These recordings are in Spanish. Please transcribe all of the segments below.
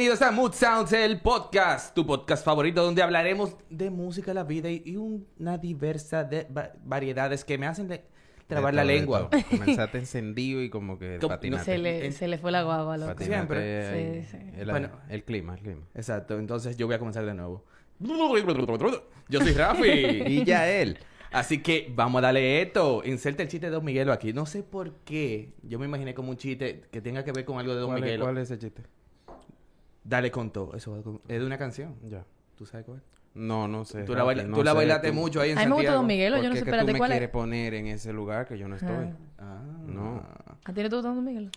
Bienvenidos a Mood Sounds, el podcast, tu podcast favorito donde hablaremos de música, la vida y y una diversa de va- variedades que me hacen de- trabar De la lengua. Comenzaste encendido y como que Como- patinaste. Se le, En- se le fue la guagua, loco. Siempre. Sí, sí. El, Bueno. el clima, el clima. Exacto, entonces yo voy a comenzar de nuevo. Yo soy Rafi. Y ya él. Así que vamos a darle esto. Inserta el chiste de Don Miguelo aquí. No sé por qué. Yo me imaginé como un chiste que tenga que ver con algo de Don ¿Cuál es, Miguelo. cuál es ese chiste? Dale con todo. Eso es de una canción. Ya. ¿Tú sabes cuál? No, no sé. Tú la, baila- no tú la sé, bailaste tú- mucho ahí en A mí me gusta Santiago. Don Miguelo, yo ¿Por no sé, espérate, tú me ¿cuál quieres es? poner en ese lugar que yo no estoy? Ah. No. ¿A ti no te gusta Don Miguelo?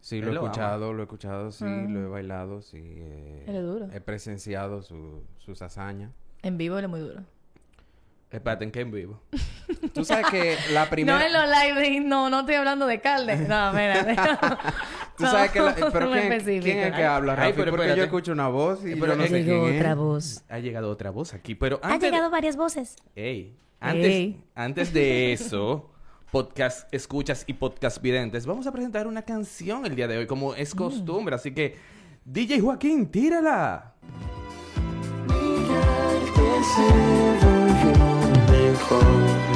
Sí, lo he lo escuchado, lo he escuchado, sí, Ah. lo he bailado, sí. eh, Él es duro. He presenciado su- sus hazañas. En vivo él es muy duro. Espérate, ¿en qué en vivo? Tú sabes que la primera... No en los live, no, no estoy hablando de Calde. No, mira. Tú sabes que... la- Pero no ¿quién. ¿quién es que habla, Ay, Rafi? pero Porque espérate. yo escucho una voz y Eh, yo pero no sé quién es. otra voz. Ha llegado otra voz aquí, pero Ha antes... llegado varias voces. Ey, antes, Ey. antes de eso, podcast escuchas y podcast videntes, vamos a presentar una canción el día de hoy, como es costumbre. Así que, DJ Joaquín, tírala. Siluetas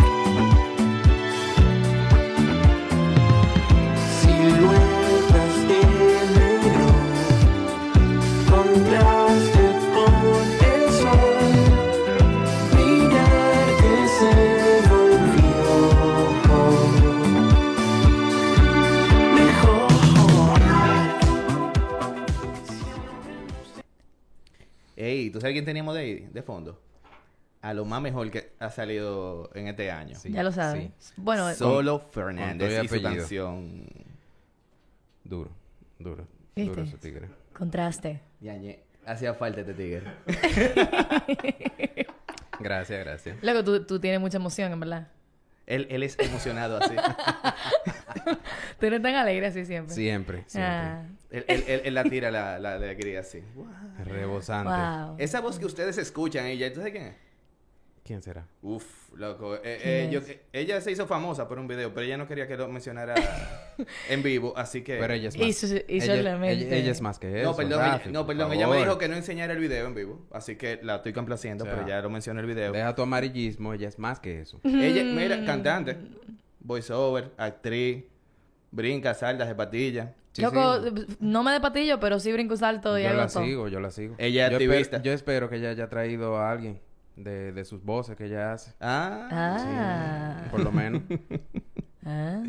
sabes quién teníamos de ahí, de fondo? A lo más mejor que ha salido en este año. Sí. Ya lo sabes. Bueno, Solo con Fernández todo y su canción. Duro, duro. ¿Viste? Duro ese tigre. contraste. Yañe, hacía falta este tigre. Gracias, gracias. Luego tú, tú tienes mucha emoción, en verdad. Él, él es emocionado así. Tú eres tan alegre así siempre. Siempre, siempre. Ah, él, él- él- él la tira la, la alegría así. Rebosante. wow. Esa voz que ustedes escuchan, ella, ¿tú sabes quién es? ¿Quién será? Uf, loco. Eh, ¿Quién eh, yo- ella se hizo famosa por un video, pero ella no quería que lo mencionara en vivo, así que... Pero ella es más. Y su- y ella, ella- ella es más que eso. no, perdón, Rafi, ella, no, perdón, ella me dijo que no enseñara el video en vivo, así que la estoy complaciendo, O sea, pero ya lo mencionó el video. Deja tu amarillismo, ella es más que eso. Ella, Mm. mira, cantante, voiceover, actriz, brinca, salda, de patilla. Sí, Loco, sí. no me de patillo, pero sí brinco salto y Yo la todo. sigo, yo la sigo. Ella es yo, activista. yo espero que ella haya traído a alguien de, de sus voces que ella hace. Ah, Ah. Por lo menos. Ah.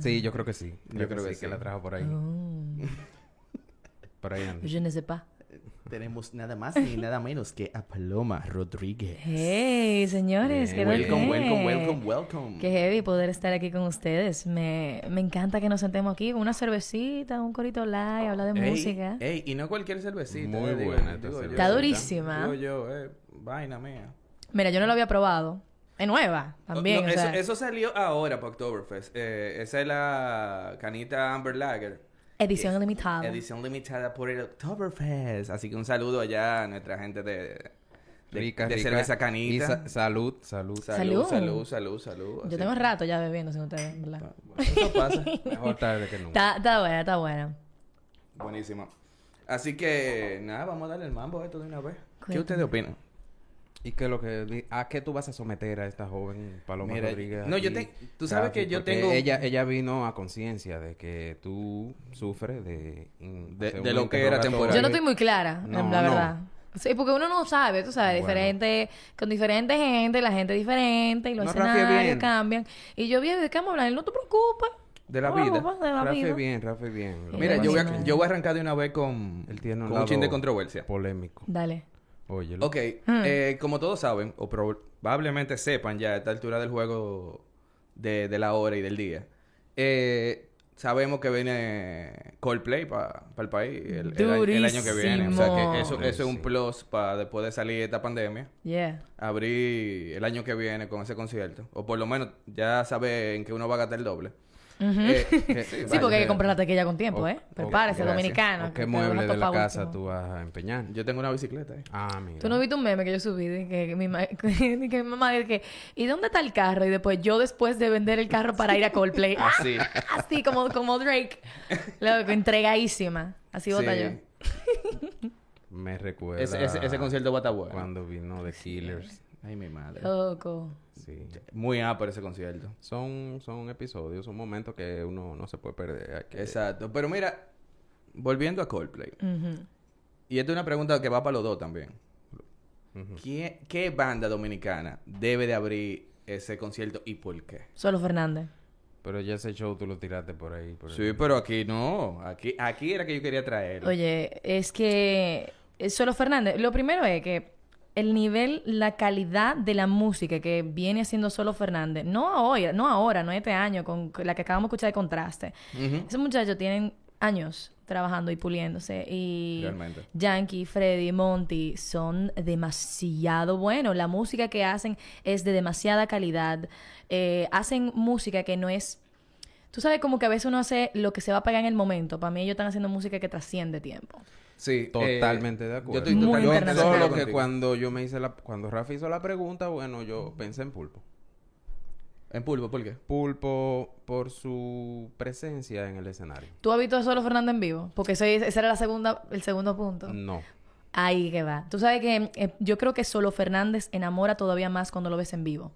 Sí, yo creo que sí. Yo creo que sí. que la trajo por ahí. Oh. Por ahí anda. Je ne sais pas. tenemos nada más ni nada menos que a Paloma Rodríguez. Hey, señores, Bien, ¿qué welcome, tal? welcome, welcome, welcome. Qué heavy poder estar aquí con ustedes. Me, me encanta que nos sentemos aquí con una cervecita, un corito live, hablar de música. ey, y no cualquier cervecita. Muy eh, digo- buena esta digo yo. cervecita. Está durísima. Digo yo, eh, vaina mía. Mira, yo no lo había probado. Es nueva también. No, o eso, sea, eso salió ahora para Oktoberfest. Eh, esa es la canita Amber Lager. edición es- limitada. Edición limitada por el Oktoberfest. Así que un saludo allá a nuestra gente de, de, Rica, de rica. cerveza Y canita. sa- salud, salud. Salud, Salud. salud, salud, salud. Yo tengo rato ya bebiendo sin ustedes, ¿verdad? Eso pasa. Mejor tarde que nunca. Está, está buena, está buena. Buenísimo. Así que, nada, vamos a darle el mambo a esto de una vez. ¿Qué ustedes opinan? ¿Y qué lo que a qué tú vas a someter a esta joven Paloma Mira, Rodríguez? no, yo te- tú sabes Rafi? que yo tengo- ella ella vino a conciencia de que tú sufres de De- lo que era temporal. Yo no estoy muy clara, No, la no. verdad. Sí, porque uno no sabe, tú sabes, Bueno. diferente, con diferente gente, la gente diferente, y los No, escenarios cambian. Y yo vi, ¿de qué vamos a hablar? No te preocupes. De la No, vida. de la Rafi vida. bien, Rafi bien. Mira, yo voy, a, yo voy a arrancar de una vez con, él tiene un, con un chin de controversia. polémico. Dale. Oye, Ok, Hmm. eh, como todos saben, o probablemente sepan ya a esta altura del juego de, de la hora y del día, eh, sabemos que viene Coldplay para el país el, el año- el año que viene. O sea que eso, eso es un plus para después de salir de esta pandemia. Yeah. Abrir el año que viene con ese concierto. O por lo menos ya saben que uno va a gastar el doble. Ujú. Eh, Sí, vaya. porque hay que comprar la taquilla con tiempo, O- ¿eh? Prepárese, gracias. dominicano. ¿O que ¿Qué mueble vas a de la casa último. tú vas a empeñar? Yo tengo una bicicleta ahí. Ah, mira. Tú no viste un meme que yo subí de que, que mi, ma- que mi mamá dice que ¿y dónde está el carro? Y después yo después de vender el carro para ir a Coldplay. Así. Así como, como Drake. Loco, entregadísima. Así vota Sí. yo. Me recuerda... Ese, ese, ese concierto va a estar bueno. Cuando vino The Killers. Ay, mi madre. Loco. Sí. Muy por ese concierto. Son, son episodios, son momentos que uno no se puede perder. Que- Exacto. Pero mira, volviendo a Coldplay. Y esta es una pregunta que va para los dos también. ¿Qué, qué banda dominicana debe de abrir ese concierto y por qué? Solo Fernández. Pero ya ese show tú lo tiraste por ahí. por Sí, ahí. pero aquí no. Aquí, aquí era que yo quería traer. Oye, es que eh, Solo Fernández, lo primero es que el nivel, la calidad de la música que viene haciendo Solo Fernández, no hoy, no ahora, no este año, con la que acabamos de escuchar de contraste. Esos muchachos tienen años trabajando y puliéndose. Y Realmente. Yankee, Freddy, Monty son demasiado buenos. La música que hacen es de demasiada calidad. Eh, hacen música que no es... Tú sabes como que a veces uno hace lo que se va a pegar en el momento. Para mí ellos están haciendo música que trasciende tiempo. Sí. Totalmente eh, de acuerdo. Yo estoy Muy totalmente de internacional. acuerdo Solo que cuando yo me hice la... Cuando Rafa hizo la pregunta, bueno, yo pensé en Pulpo. En pulpo, ¿por qué? Pulpo por su presencia en el escenario. ¿Tú has visto a Solo Fernández en vivo? Porque ese, ese era la segunda, el segundo punto. No. Ahí que va. Tú sabes que eh, yo creo que solo Fernández enamora todavía más cuando lo ves en vivo.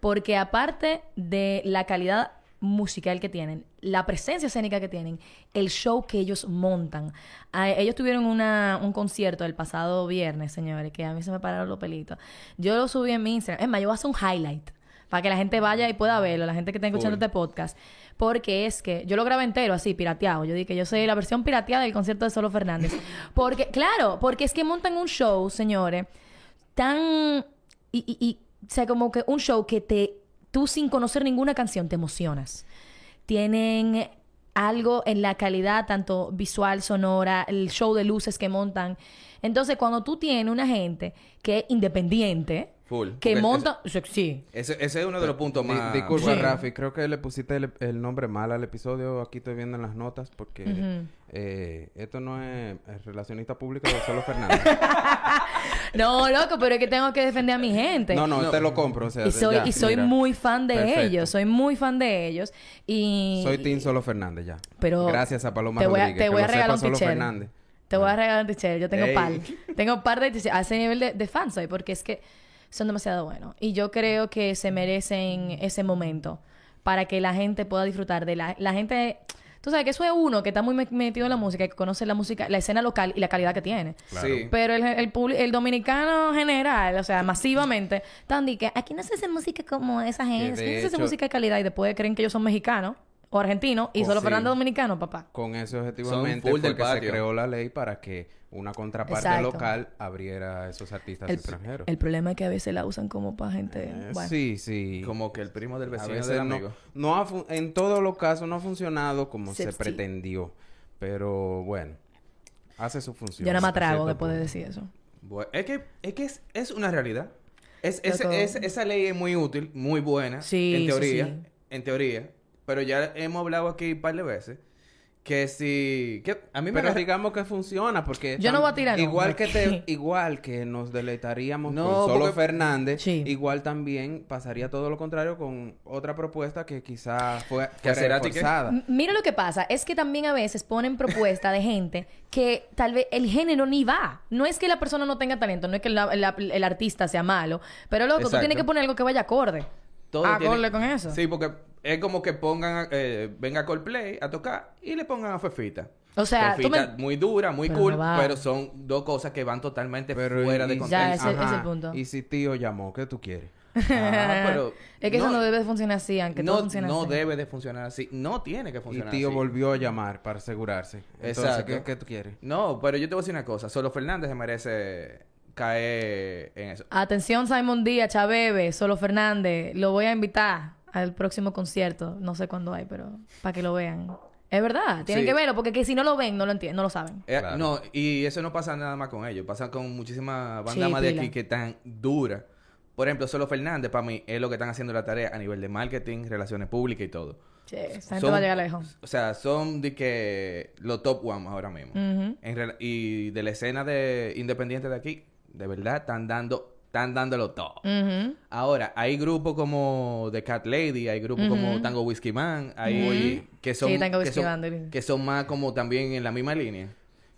Porque aparte de la calidad musical que tienen, la presencia escénica que tienen, el show que ellos montan. Ah, ellos tuvieron una, un concierto el pasado viernes, señores, que a mí se me pararon los pelitos. Yo lo subí en mi Instagram. Es más, yo voy a hacer un highlight para que la gente vaya y pueda verlo, la gente que está escuchando este podcast. Porque es que yo lo grabé entero así, pirateado. Yo dije que yo soy la versión pirateada del concierto de Solo Fernández. Porque, claro, porque es que montan un show, señores, tan. Y, y, y, o sea, como que un show que te. Tú sin conocer ninguna canción te emocionas. Tienen algo en la calidad, tanto visual, sonora, el show de luces que montan. Entonces, cuando tú tienes una gente que es independiente, Full. que monta. Sí. Ese, ese es uno de los puntos Di- más... disculpa, Sí. Rafi, creo que le pusiste el, el nombre mal al episodio. Aquí estoy viendo en las notas porque eh, esto no es, relacionista pública de solo Fernández. No, loco, pero es que tengo que defender a mi gente. no, no, No. te lo compro. O sea, y soy, ya, y soy mira. muy fan de Perfecto. ellos, soy muy fan de ellos. Y Soy Team Solo Fernández ya. Pero Gracias a Paloma te voy a- Rodríguez. te voy a lo regalar sepa un Solo. Fernández. Te voy a regalar un t-shirt. Yo tengo Ey. par. Tengo par de t-shirts. A ese nivel de, de fan soy, porque es que son demasiado buenos. Y yo creo que se merecen ese momento para que la gente pueda disfrutar de la, la gente. Tú sabes que eso es uno que está muy me- metido en la música, que conoce la música, la escena local y la calidad que tiene. Claro. Sí. Pero el, el, el dominicano general, o sea, masivamente, están que aquí no se hace música como esa gente, aquí no se hace hecho- música de calidad y después creen que ellos son mexicanos o argentinos y Oh, solo sí. Fernando dominicano, papá. Con ese objetivamente full fue del que se creó la ley para que una contraparte Exacto. local abriera a esos artistas El, extranjeros. el problema es que a veces la usan como para gente. Eh, bueno. Sí, sí. Como que el primo del A vecino veces del no, amigo. no ha fun- en todos los casos no ha funcionado como Sí, se sí. pretendió. Pero bueno, hace su función. Yo nada más trago después de decir eso. Bueno, es que, es, que es, es una realidad. Es, es- Loco. es- esa ley es muy útil, muy buena, Sí, en sí, teoría, sí. en teoría. Pero ya hemos hablado aquí un par de veces que si... Que a mí me Pero digamos que funciona porque Yo no voy a tirar igual que te igual que nos deleitaríamos No, con solo porque- Fernández, Sí. igual también pasaría todo lo contrario con otra propuesta que quizás fue ¿Que qué? forzada. Mira lo que pasa, es que también a veces ponen propuesta de gente que tal vez el género ni va. No es que la persona no tenga talento, no es que la- la- el artista sea malo, pero loco, tú Exacto. tienes que poner algo que vaya acorde. Todo acorde tiene- con eso. Sí, porque es como que pongan... eh, venga Coldplay a tocar y le pongan a Fefita. O sea, tú Fefita me- muy dura, muy Pero cool, no pero son dos cosas que van totalmente Pero fuera y- de y- contexto. Ya, ese- ese es el punto. Y si tío llamó, ¿qué tú quieres? Ah, pero es que eso no debe de funcionar así, aunque no, todo funcione no así. debe de funcionar así. No tiene que Y funcionar tío así. volvió a llamar para asegurarse. Entonces, Exacto. ¿qué, qué tú quieres? No, pero yo te voy a decir una cosa. Solo Fernández se merece caer en eso. Atención Simon Díaz, Chabebe, Solo Fernández, lo voy a invitar al próximo concierto, no sé cuándo hay, pero para que lo vean. Es verdad, tienen Sí. que verlo porque que si no lo ven no lo entienden, no lo saben. Eh, Claro. No, y eso no pasa nada más con ellos. Pasa con muchísimas bandas Sí, más de aquí que están duras. Por ejemplo, Solo Fernández, para mí, es lo que están haciendo la tarea a nivel de marketing, relaciones públicas y todo. Sí, esa gente Son- va a llegar lejos. O sea, son de que los top one ahora mismo. En y de la escena de independiente de aquí, de verdad, están dando, están dándolo todo. Ujú. Ahora, hay grupos como The Cat Lady, hay grupos como. Tango Whiskey Man, hay que son, Sí, Tango que, son que son más como también en la misma línea.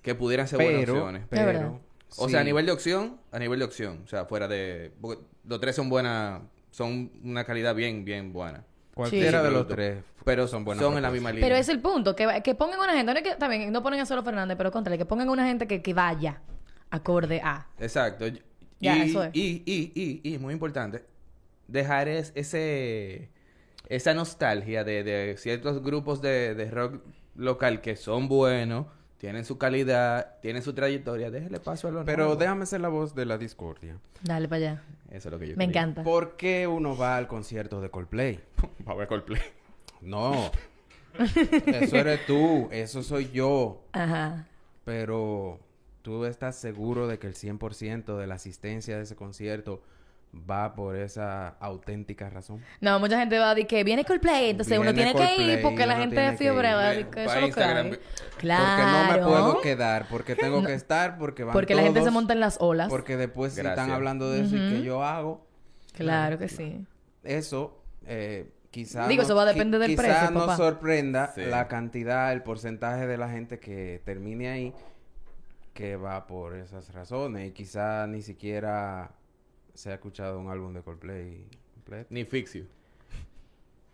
que pudieran ser buenas opciones. Pero... O sí. sea, a nivel de opción, a nivel de opción. O sea, fuera de... porque los tres son buenas... Son una calidad bien, bien buena. Cualquiera Sí. de los tres Pero son buenas son en la misma línea. Pero es el punto, que, que pongan una gente, no es que también no ponen a solo Fernández, pero contrale, que pongan una gente que, que vaya acorde a. Exacto. Y, Ya, y, eso es. y, y, y, y, muy importante, dejar es- ese... Esa nostalgia de, de ciertos grupos de, de rock local que son buenos, tienen su calidad, tienen su trayectoria. Déjele paso a los Pero nuevos. déjame ser la voz de la discordia. Dale para allá. Eso es lo que yo Me quería. encanta. ¿Por qué uno va al concierto de Coldplay? Va a ver Coldplay. No. Eso eres tú, eso soy yo. Ajá. Pero tú estás seguro de que el 100% de la asistencia de ese concierto va por esa auténtica razón. No, mucha gente va a decir que viene Coldplay, entonces uno tiene que ir porque la gente fiebre. va a decir que eso lo Claro. Porque no me puedo quedar, porque tengo que estar, porque van Porque la gente se monta en las olas. Porque después si Gracias. están hablando de eso y que yo hago, Claro que sí. eso eh, quizá Digo, no- eso va a depender del precio, nos papá. sorprenda Sí. la cantidad, el porcentaje de la gente que termine ahí que va por esas razones y quizá ni siquiera se ha escuchado un álbum de Coldplay completo. Ni Fix You.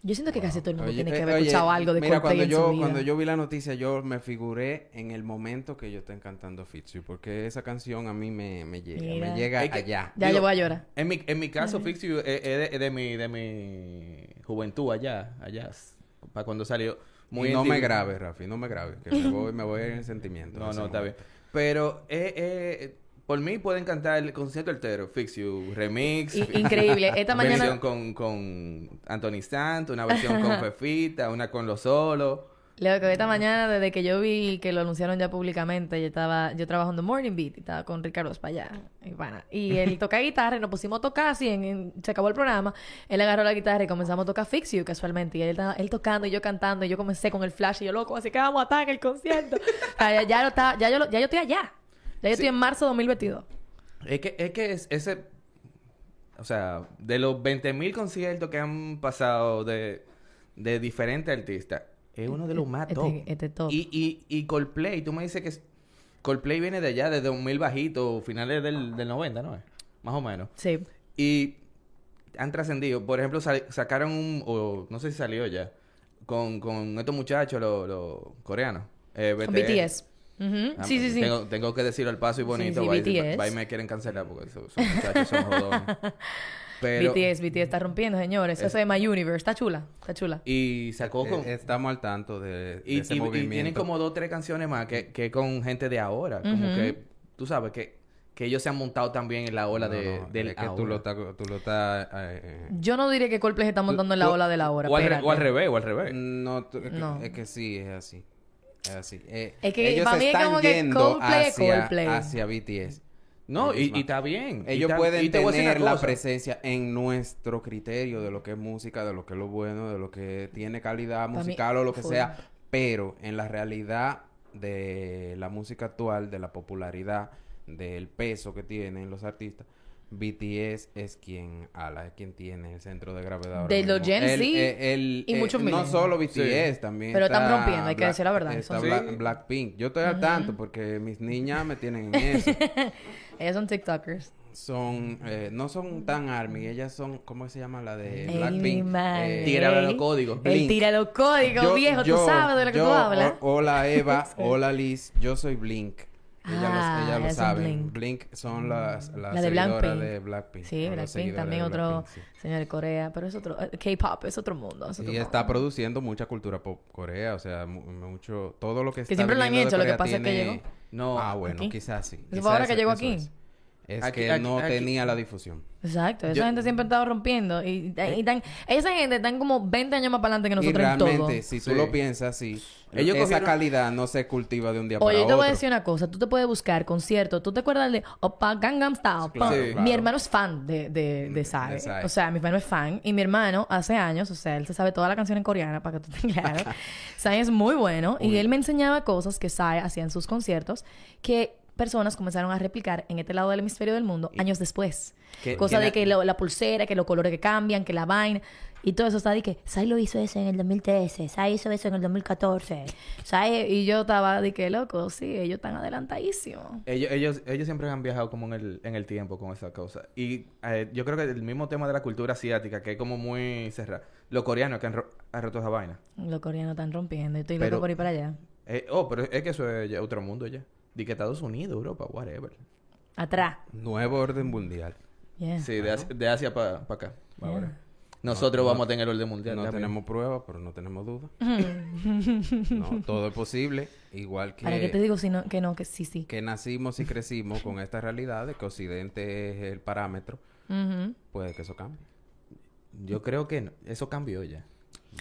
Yo siento que casi todo el mundo Oye, tiene que eh, haber oye, escuchado algo de mira, Coldplay cuando en yo, su vida. cuando yo vi la noticia, yo me figuré en el momento que yo estoy cantando You, porque esa canción a mí me, me llega, Mira. me llega que- allá. Ya Digo, yo voy a llorar. En mi, en mi caso, Fix You es, es de, es de mi, de mi juventud allá, allá, para cuando salió. Muy y no me grabe, Rafi, no me grabe, que me voy, me voy en el sentimiento. en No, no, está bien. Pero, eh, eh, por mí pueden cantar el concierto entero. Fix You, remix. I- increíble. Esta mañana- Versión con, con Anthony Santos, una versión con Fefita, una con Los Solos. Leo, que esta mañana, desde que yo vi que lo anunciaron ya públicamente, yo estaba, yo trabajando en Morning Beat y estaba con Ricardo para allá. Y, pana. y él toca guitarra y nos pusimos a tocar así, en, en- se acabó el programa. Él agarró la guitarra y comenzamos a tocar Fix You casualmente. Y él, él tocando y yo cantando y yo comencé con el flash y yo loco, así que vamos a estar en el concierto. O sea, ya, ya, lo estaba- ya, yo, lo- ya yo estoy allá. Ya yo estoy en marzo de 2022. Es que, es que es- ese... O sea, de los 20.000 conciertos que han pasado de, de diferentes artistas, es uno de los más Este- top. este top. Y, y, y Coldplay, tú me dices que Coldplay viene de allá, de 2000 bajito, finales del, del 90, ¿no? Más o menos. Sí. Y han trascendido. Por ejemplo, sacaron un... O no sé si salió ya. Con, con estos muchachos, los los coreanos. Eh, Con BTS. Ah, sí, sí, pues, sí. Tengo, tengo que decirlo al paso y bonito. sí, y- BTS. va y me quieren cancelar porque esos, esos muchachos son jodones. Pero... BTS, BTS está rompiendo, señores. Eso Es- llama Universe. Está chula. Está chula. Y sacó con... Eh, estamos al tanto de, de y, ese y- y movimiento. tienen como dos o tres canciones más que, que con gente de ahora. Como que, tú sabes, que, que ellos se han montado también en la ola No, de, no, del es que tú ahora. lo estás... Tú lo estás eh, eh, Yo no diré que Coldplay se está montando en la Tú- ola de la hora. O al, re- espérate. o al revés, o al revés. No, tú- es, que, No. es que sí, es así. Es así. Eh, Es que ellos para mí es están como que Coldplay es hacia, Coldplay. hacia BTS. No, y, y está bien. Y Ellos está- pueden y tener la presencia en nuestro criterio de lo que es música, de lo que es lo bueno, de lo que tiene calidad mí, musical o lo que sea, pero en la realidad de la música actual, de la popularidad, del peso que tienen los artistas, BTS es quien ala, es quien tiene el centro de gravedad. ahora De los. Gen El- Z eh, el- y eh, muchos No solo BTS, Sí. también Pero están está rompiendo, hay que decir la verdad, Está Black-. Blackpink. Yo estoy al tanto porque mis niñas me tienen en eso Ellos son TikTokers. son eh, no son tan army ellas son cómo se llama la de Blackpink. Eh, Tírale los códigos. Blink. tira los códigos, yo- viejo. Tú yo- sabes de lo que yo- tú hablas. o- hola Eva hola Liz yo soy Blink ellas, Ah, lo, ellas lo saben Blink. Blink. son las, las La de Blackpink. de Blackpink Sí, los Blackpink también otro, Blackpink, sí. señor de Corea, pero es otro, eh, K-pop es otro mundo. es otro y mundo. está produciendo mucha cultura pop Corea o sea mu- mucho todo lo que está siempre lo han hecho, lo que pasa es que tiene- llegó. No, ah bueno aquí. quizás sí quizás fue ahora que llegó aquí. es, Es Aquí- que aquí- no aquí- tenía la difusión Exacto, esa Yo- gente siempre ha estado rompiendo. Y, y tan- esa gente están como 20 años más para adelante que y nosotros en todo. realmente, si tú Sí. lo piensas así, Ellos esa cogieron- calidad no se cultiva de un día Oye, para yo te otro. voy a decir una cosa. Tú te puedes buscar conciertos. ¿Tú te acuerdas de Opa Gangnam Style? Claro, Sí. Mi hermano es fan de, de, de Psy. De Psy. O sea, mi hermano es fan. Y mi hermano, hace años, o sea, él se sabe toda la canción en coreana, para que tú tengas claro. Psy es muy bueno. Y él me enseñaba cosas que Psy hacía en sus conciertos que personas comenzaron a replicar en este lado del hemisferio del mundo años después. Cosa de que lo- la pulsera, que los colores que cambian, que la vaina. Y todo eso está de que, Sai lo hizo eso en el 2013, Sai hizo eso en el 2014. Sai... Y yo estaba de que, loco, sí, ellos están adelantadísimos. Ellos, ellos, ellos siempre han viajado como en el, en el tiempo con esa cosa. Y eh, yo creo que el mismo tema de la cultura asiática, que es como muy cerrada. Los coreanos que han, ro- han roto esa vaina. Los coreanos están rompiendo. y Estoy Pero- loco por ir para allá. Eh, oh, pero es que eso es ya otro mundo ya. De que Estados Unidos, Europa, whatever. Atrás. Nuevo orden mundial. Yeah. Sí, de, Asia- de Asia para acá. Yeah. ahora. Nosotros No, vamos no- a tener orden mundial. No también. tenemos pruebas, pero no tenemos dudas. no, todo es posible. Igual que, ¿Para qué te digo si no, que no, que sí, sí? que nacimos y crecimos con esta realidad de que Occidente es el parámetro, puede que eso cambie. Yo creo que no. eso cambió ya.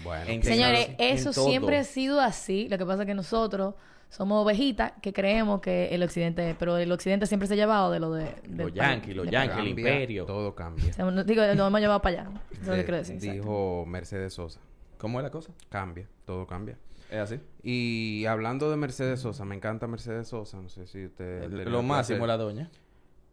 Bueno, En que- Señores, eso siempre ha sido así. Lo que pasa es que nosotros somos ovejitas que creemos que el occidente, pero el occidente siempre se ha llevado de lo de... Los yanquis, los yanquis, el imperio. Todo cambia. O sea, no- digo, lo hemos llevado para allá. Eso es lo que quiero decir. exacto. dijo Mercedes Sosa. ¿Cómo es la cosa? Cambia, todo cambia. Es así. Y hablando de Mercedes Sosa, me encanta Mercedes Sosa, no sé si usted... El- le- lo máximo placer. la doña.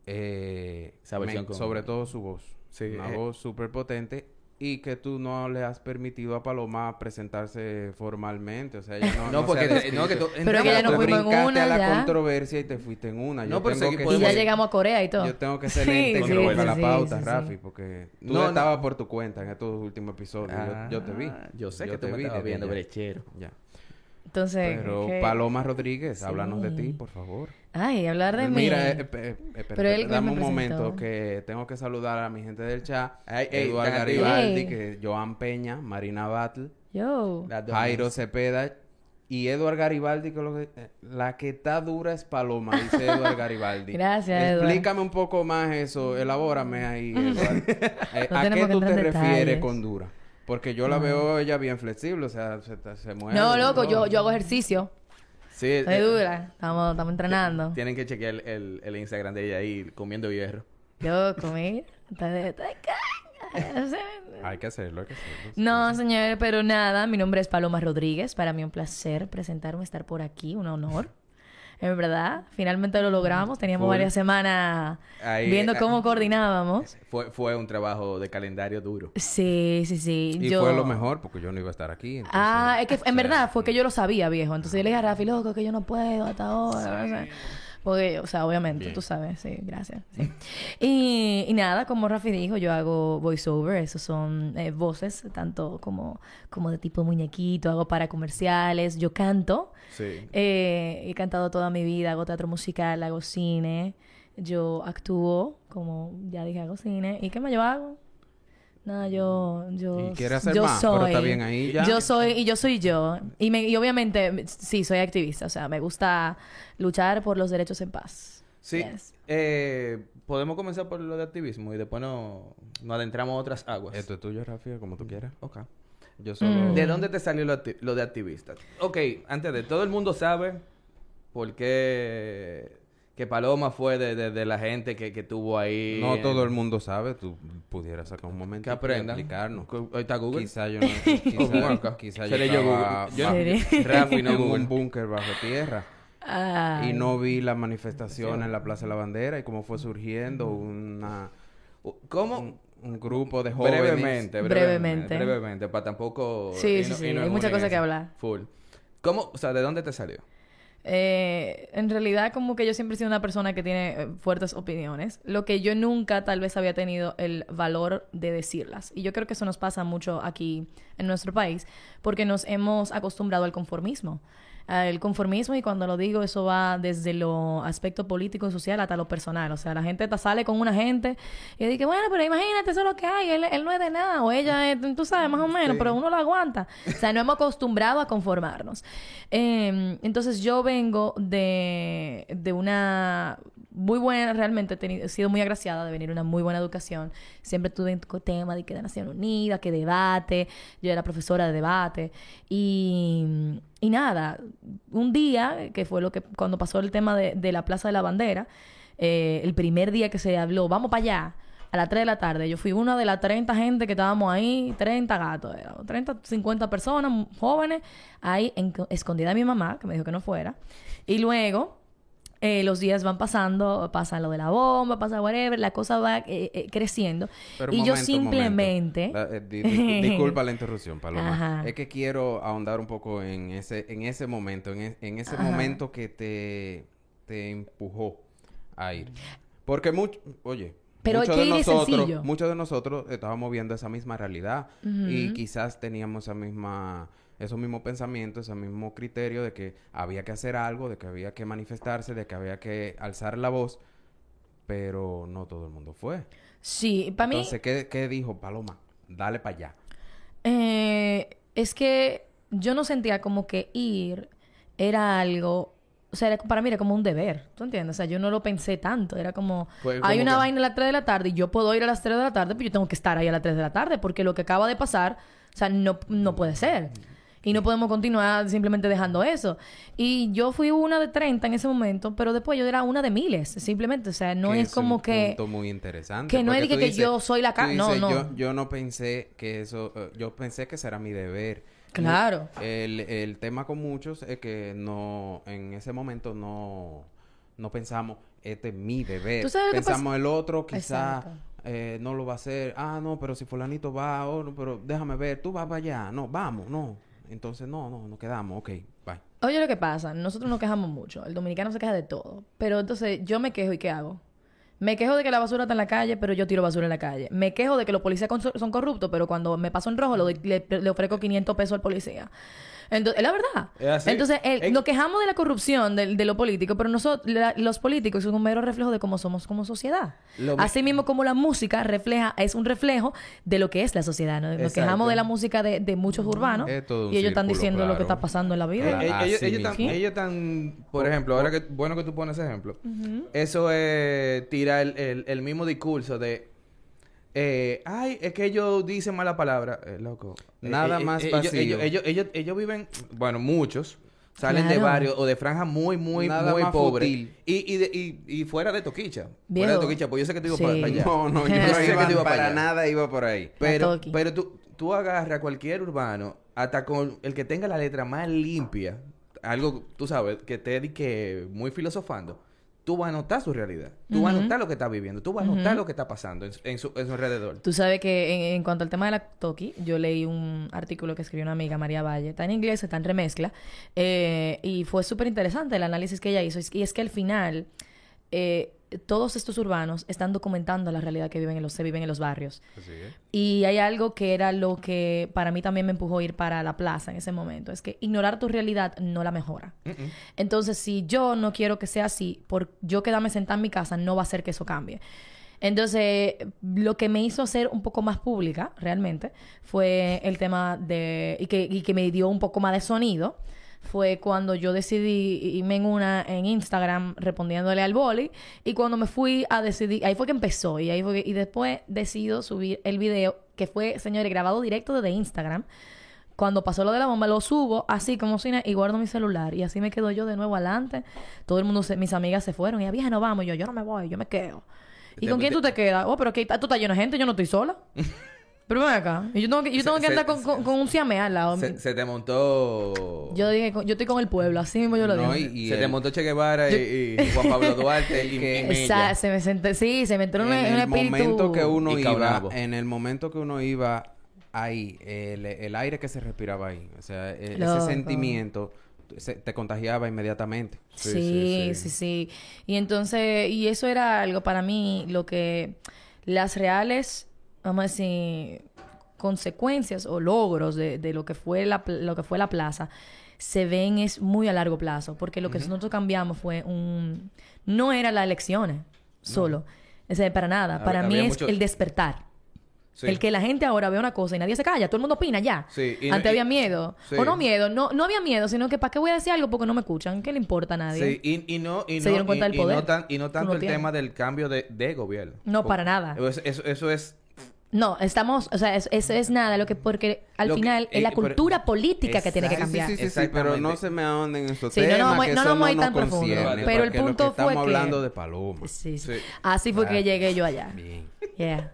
Eh, Esa versión me- con- Sobre todo su voz. Sí, Una eh. voz súper potente. Y que tú no le has permitido a Paloma presentarse formalmente. O sea, ella no... No, se porque ha descrito. no, que tú- Pero que ya Tú no fuimos en brincaste una a la ya. controversia y te fuiste en una. No, Yo pero tengo que Y podemos- ya ser- llegamos a Corea y todo. Yo tengo que ser Sí, lente sí, con sí, la pauta, sí, Rafi, porque tú No, no. estabas por tu cuenta en estos últimos episodios. Yo- yo, te vi. Ah, Yo sé Yo que tú te me vi estabas viendo, brechero. Ya. Entonces... Pero. Paloma Rodríguez, háblanos de ti, por favor. Ay, hablar de mí. Mira, eh, eh, eh, dame me un momento que tengo que saludar a mi gente del chat. Ay, Eduardo Garibaldi, que Joan Peña, Marina Battle, Yo. Jairo. Cepeda y Eduard Garibaldi, que, lo que- eh, la que está dura es Paloma, dice Eduard Garibaldi. Gracias, Eduard. Explícame un poco más eso, elabórame ahí, Eduard. Eh, No ¿A qué tú te refieres con dura? Porque yo la veo ella bien flexible, o sea, se, se mueve. No, loco, yo, yo hago ejercicio. Sí, Estoy eh, dura. Estamos, estamos entrenando. Tienen que chequear el, el, el Instagram de ella ahí comiendo hierro. Yo comí. Está de- está de caña. Hay que hacerlo, hay que hacerlo. No, señores, pero nada. Mi nombre es Paloma Rodríguez. Para mí un placer presentarme, estar por aquí. Un honor. En verdad, finalmente lo logramos. Teníamos Full. varias semanas Ahí, viendo eh, cómo coordinábamos. Fue, fue un trabajo de calendario duro. Sí, sí, sí. Y yo... fue lo mejor porque yo no iba a estar aquí. entonces- Ah, es que en sea, verdad fue que yo lo sabía, viejo. Entonces yo le dije a Rafi, loco, que yo no puedo hasta ahora. Porque, o sea, obviamente, Bien. tú sabes, sí, gracias. sí. Y, y nada, como Rafi dijo, yo hago voiceover, esos son eh, voces, tanto como, como de tipo muñequito, hago para comerciales, yo canto. Sí. Eh, he cantado toda mi vida, hago teatro musical, hago cine, yo actúo, como ya dije, hago cine. ¿Y qué más yo hago? Nada, yo, yo, Y quiere hacer yo más, pero está bien ahí ya. Yo soy, y yo soy yo. Y, me, y obviamente, sí, soy activista. O sea, me gusta luchar por los derechos en paz. Sí. Yes. Eh, podemos comenzar por lo de activismo y después no, nos adentramos a otras aguas. Esto es tuyo, Rafi, como tú quieras. Ok. Yo solo... Mm. ¿De dónde te salió lo, lo de activista? Ok, antes de todo el mundo sabe por qué que Paloma fue de, de- de la gente que, que tuvo ahí. No en- todo el mundo sabe. Tú pudieras sacar un momento Que aprendan. explicarnos. Ahí está Google. Quizá yo no... Quizá, quizá yo Seré yo estaba Google. Yo- Google. un búnker bajo tierra. Ay. Y no vi la manifestación en la Plaza de la Bandera y cómo fue surgiendo una... ¿Cómo? Un, un grupo de jóvenes... Brevemente, brevemente. Brevemente. Brevemente, para tampoco... Sí, y sí, no- sí, y no hay muchas cosas que hablar. Full. ¿Cómo? O sea, ¿de dónde te salió? Eh, en realidad, como que yo siempre he sido una persona que tiene eh, fuertes opiniones, lo que yo nunca tal vez había tenido el valor de decirlas. Y yo creo que eso nos pasa mucho aquí en nuestro país, porque nos hemos acostumbrado al conformismo. El conformismo, y cuando lo digo, eso va desde lo aspecto político y social hasta lo personal. O sea, la gente sale con una gente y dice, bueno, pero imagínate, eso es lo que hay, él, él no es de nada, o ella es, tú sabes, más o menos, pero uno lo aguanta. O sea, no hemos acostumbrado a conformarnos. Eh, entonces, yo vengo de, de una muy buena, realmente he, tenido- he sido muy agraciada de venir una muy buena educación. Siempre tuve en tema de que de Nación Unida, que debate, yo era profesora de debate. Y, y nada, un día, que fue lo que cuando pasó el tema de, de la Plaza de la Bandera, eh, el primer día que se habló, vamos para allá, a las 3 de la tarde. Yo fui una de las 30 gente que estábamos ahí, 30 gatos, éramos 30, 50 personas, jóvenes, ahí en- escondida de mi mamá, que me dijo que no fuera. Y luego eh, los días van pasando, pasa lo de la bomba, pasa whatever, la cosa va eh, eh, creciendo. Pero y yo simplemente... La- eh, di- di- disculpa la interrupción, Paloma. Ajá. Es que quiero ahondar un poco en ese, en ese momento, en, en ese momento que te, te empujó a ir. Porque mucho, oye, Pero muchos ¿qué de nosotros, muchos de nosotros estábamos viendo esa misma realidad y quizás teníamos esa misma esos mismos pensamientos, ese mismo criterio de que había que hacer algo, de que había que manifestarse, de que había que alzar la voz, pero no todo el mundo fue. Sí, para mí... Entonces, ¿qué, qué dijo Paloma? Dale para allá. Eh, es que yo no sentía como que ir era algo, o sea, era- para mí era como un deber, ¿tú entiendes? O sea, yo no lo pensé tanto, era como, hay una que- vaina a las 3 de la tarde y yo puedo ir a las 3 de la tarde, pero yo tengo que estar ahí a las 3 de la tarde, porque lo que acaba de pasar, o sea, no, no puede ser. Y no podemos continuar simplemente dejando eso. Y yo fui una de 30 en ese momento, pero después yo era una de miles, simplemente. O sea, no Que es como un que... punto muy interesante. que no es que- yo soy la tú ca- no, no. Yo, yo no pensé que eso... eh, yo pensé que será mi deber. Claro. El, el tema con muchos es que no... En ese momento no... No pensamos, este es mi deber. ¿Tú sabes lo que Pensamos el otro quizá... Exacto. eh, no lo va a hacer. Ah, no, pero si fulanito va, oh, no, pero déjame ver, tú vas para allá. No, vamos, no. Entonces, no, no, nos quedamos. Ok, bye. Oye, lo que pasa, nosotros nos quejamos mucho. El dominicano se queja de todo. Pero entonces yo me quejo y ¿qué hago? Me quejo de que la basura está en la calle, pero yo tiro basura en la calle. Me quejo de que los policías son corruptos, pero cuando me paso en rojo doy- le, le ofrezco 500 pesos al policía. Entonces, es la verdad. Es así. Entonces, el- nos quejamos de la corrupción de, de lo político, pero nosotros, la- los políticos son un mero reflejo de cómo somos como sociedad. Lo mi- Así mismo como la música refleja, es un reflejo de lo que es la sociedad. ¿no? Nos Exacto. quejamos de la música de, de muchos urbanos Es todo un y ellos están diciendo lo que está pasando en la vida. Eh, Así ellos, tan, ellos tan, por ejemplo, ahora que bueno que tú pones ese ejemplo, eso es tirar el, el, el mismo discurso de, eh, ay, es que ellos dicen mala palabra, Eh, loco. Eh, Nada eh, más eh, ellos, ellos, ellos, ellos, ellos viven, bueno, muchos salen de barrios o de franjas muy, muy, Nada muy pobres y, y, de- y, y fuera de Toquicha, fuera de Toquicha, pues yo sé que tú ibas Sí. para, para allá. No, no, yo Yo no sé que iba tú ibas para para allá. nada, iba por ahí. Pero, pero tú, tú agarras a cualquier urbano, hasta con el que tenga la letra más limpia, algo, tú sabes, que te di que muy filosofando, tú vas a notar su realidad. Tú vas a notar lo que está viviendo. Tú vas a notar lo que está pasando en, su- en su, en su alrededor. Tú sabes que en, en cuanto al tema de la Toki, yo leí un artículo que escribió una amiga, María Valle. Está en inglés, está en remezcla. eh, y fue súper interesante el análisis que ella hizo. Y es que al final, eh, todos estos urbanos están documentando la realidad que viven en los, se viven en los barrios. Y hay algo que era lo que para mí también me empujó a ir para la plaza en ese momento. Es que ignorar tu realidad no la mejora. Entonces, si yo no quiero que sea así, por yo quedarme sentada en mi casa, no va a hacer que eso cambie. Entonces, lo que me hizo ser un poco más pública, realmente, fue el tema de... Y que, y que me dio un poco más de sonido. Fue cuando yo decidí irme en una en Instagram respondiéndole al boli. Y cuando me fui a decidir... Ahí fue que empezó. Y ahí fue que- y después decido subir el video que fue, señores, grabado directo desde Instagram. Cuando pasó lo de la bomba, lo subo así como si y guardo mi celular. Y así me quedo yo de nuevo adelante. Todo el mundo, se- mis amigas se fueron. Y vieja, no vamos. Y yo, yo no me voy, yo me quedo. ¿Y con quién tú te quedas? Oh, pero aquí tú estás lleno de gente, yo no estoy sola. pero ven acá. Yo tengo que, yo Se- tengo que se- andar con, se- con, con un siamé al lado. Se, se te montó... Yo dije, yo estoy con el pueblo, así mismo yo lo No, digo. y- se te montó Che Guevara y, y Juan Pablo Duarte y, que-. Esa- se me senté, sí, se me entró en un el espíritu. momento que uno Y iba, en el momento que uno iba ahí, el, el aire que se respiraba ahí, o sea, e- ese sentimiento se- te contagiaba inmediatamente. Sí sí, sí, Y entonces, y eso era algo para mí, lo que las reales, vamos a decir, consecuencias o logros de, de lo que fue la lo que fue la plaza se ven es muy a largo plazo, porque lo que nosotros cambiamos fue un no era las elecciones solo, o sea, para nada, para mí es mucho- el despertar. Sí. El que la gente ahora ve una cosa y nadie se calla, todo el mundo opina ya. Sí, y no- Antes y- había miedo. Sí. O no miedo, no, no había miedo, sino que ¿para qué voy a decir algo porque no me escuchan? ¿Qué le importa a nadie? Sí, y, y no, y Se no, dieron cuenta y- del poder no tan- y no tanto el tema del cambio de, de gobierno. No, Porque para nada. Eso, eso es... No, estamos, o sea, eso, es nada, lo que porque al Lo que- final es la eh, pero- cultura política que tiene que cambiar. Sí, sí, sí, sí, pero no se me ahonden en esos Sí, no temas, que no eso nos vamos a ir nos tan profundo. Pero el lo punto que fue estamos que- hablando de paloma. Sí, sí. Sí. Así fue que llegué yo allá. Bien. Yeah.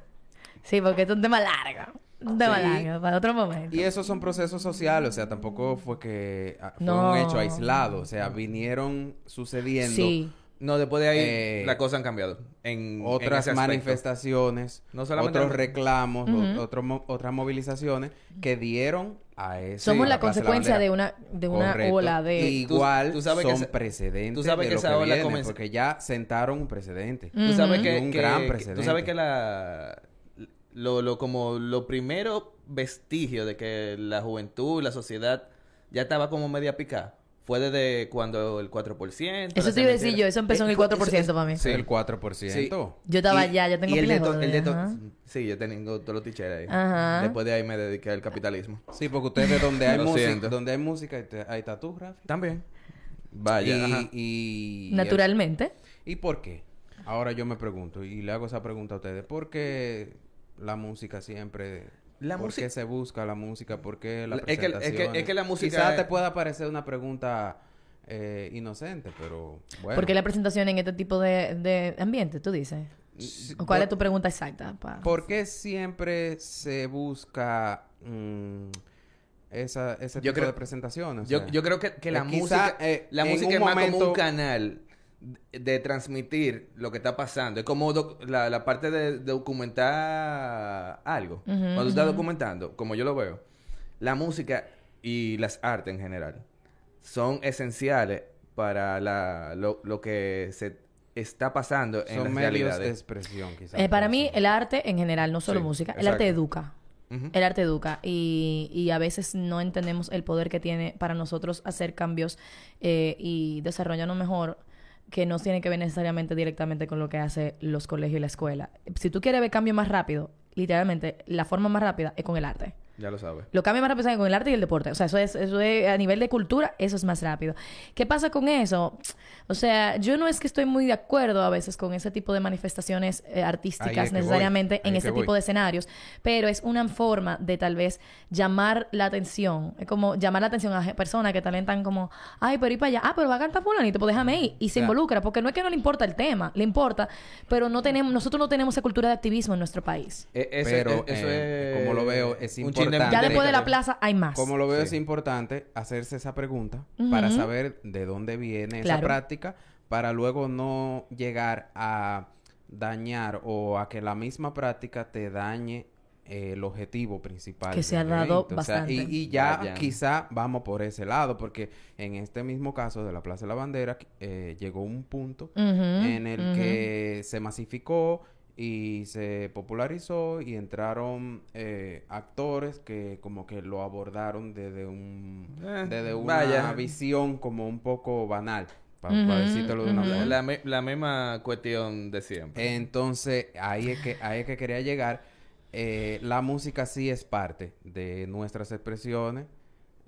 Sí, porque esto es un tema largo. Un tema largo, para otro momento. Y esos son procesos sociales, o sea, tampoco fue que ah, fue No. un hecho aislado, o sea, vinieron sucediendo Sí. No, después de ahí Eh, las cosas han cambiado. En, otras manifestaciones, No solamente otros la- reclamos, mo- otras movilizaciones que dieron a ese Somos la de consecuencia de una, de una Correcto. ola de... Igual Tú- tú sabes que son esa- precedentes tú sabes de que lo esa que ola viene, comenzó- porque ya sentaron un precedente. Tú sabes que, Un que- gran que- tú precedente. sabes que la lo, lo como lo primero vestigio de que la juventud, la sociedad ya estaba como media picada fue desde cuando el 4%. Eso te iba a decir yo, eso empezó en el fue- 4% para mí. Sí. El 4%. Yo estaba Y- ya, yo tengo y el de de to- el de to-. Sí, yo tengo todos los teachers ahí. Ajá. Después de ahí me dediqué al capitalismo. Sí, porque ustedes donde hay música, donde hay música, está tú, Rafi. También. Vaya. ajá. y, y Naturalmente. ¿Y por qué? Ahora yo me pregunto, y le hago esa pregunta a ustedes, ¿por qué la música siempre... La ¿Por qué se busca la música? ¿Por qué la La- es que- es que- presentación? es que la música Quizás es- te pueda parecer una pregunta eh, inocente, pero bueno. ¿Por qué la presentación en este tipo de, de ambiente, tú dices? Sí, ¿O ¿Cuál por- es tu pregunta exacta? pa? ¿Por qué siempre se busca mm, esa, ese Yo tipo creo- de presentaciones? O Yo, sea, yo creo que, que la eh, quizá, música, eh, la música es más como momento- un canal de, transmitir lo que está pasando. Es como la, la parte de, de documentar algo. Cuando tú estás documentando, como yo lo veo, la música y las artes en general son esenciales para la, lo, lo que se está pasando en son las medios realidades. de expresión, quizás. Eh, para mí, el arte en general, no solo Sí, música, el arte educa. El arte educa y, y a veces no entendemos el poder que tiene para nosotros hacer cambios eh, y desarrollarnos mejor que no tiene que ver necesariamente directamente con lo que hace los colegios y la escuela. Si tú quieres ver cambio más rápido, literalmente la forma más rápida es con el arte. Ya lo sabes. Los cambios más rápidos son con el arte y el deporte. O sea, eso es, eso es a nivel de cultura, eso es más rápido. ¿Qué pasa con eso? O sea, yo no es que estoy muy de acuerdo a veces con ese tipo de manifestaciones eh, artísticas es que necesariamente en ese que voy. tipo de escenarios, pero es una forma de tal vez llamar la atención. Es como llamar la atención a personas que talentan como, ay, pero ir para allá, ah, pero va a cantar fulanito, pues déjame ir. Y se Claro. involucra, porque no es que no le importa el tema, le importa, pero no tenemos, nosotros no tenemos esa cultura de activismo en nuestro país. E- eso- Pero, e- eso eh, es... como lo veo, es de- importante. Ya después de la plaza hay más. Como lo veo, Sí. es importante hacerse esa pregunta para saber de dónde viene esa práctica, para luego no llegar a dañar o a que la misma práctica te dañe eh, el objetivo principal. Que se ha dado evento. O sea, y- bastante. y, ya Vayan. quizá vamos por ese lado, porque en este mismo caso de la Plaza de la Bandera eh, llegó un punto en el que se masificó y se popularizó y entraron eh, actores que como que lo abordaron desde un Eh, desde una vaya. visión como un poco banal para decírtelo de una forma. La, mi- la misma cuestión de siempre. Entonces, ahí es que, ahí es que quería llegar. Eh, la música sí es parte de nuestras expresiones.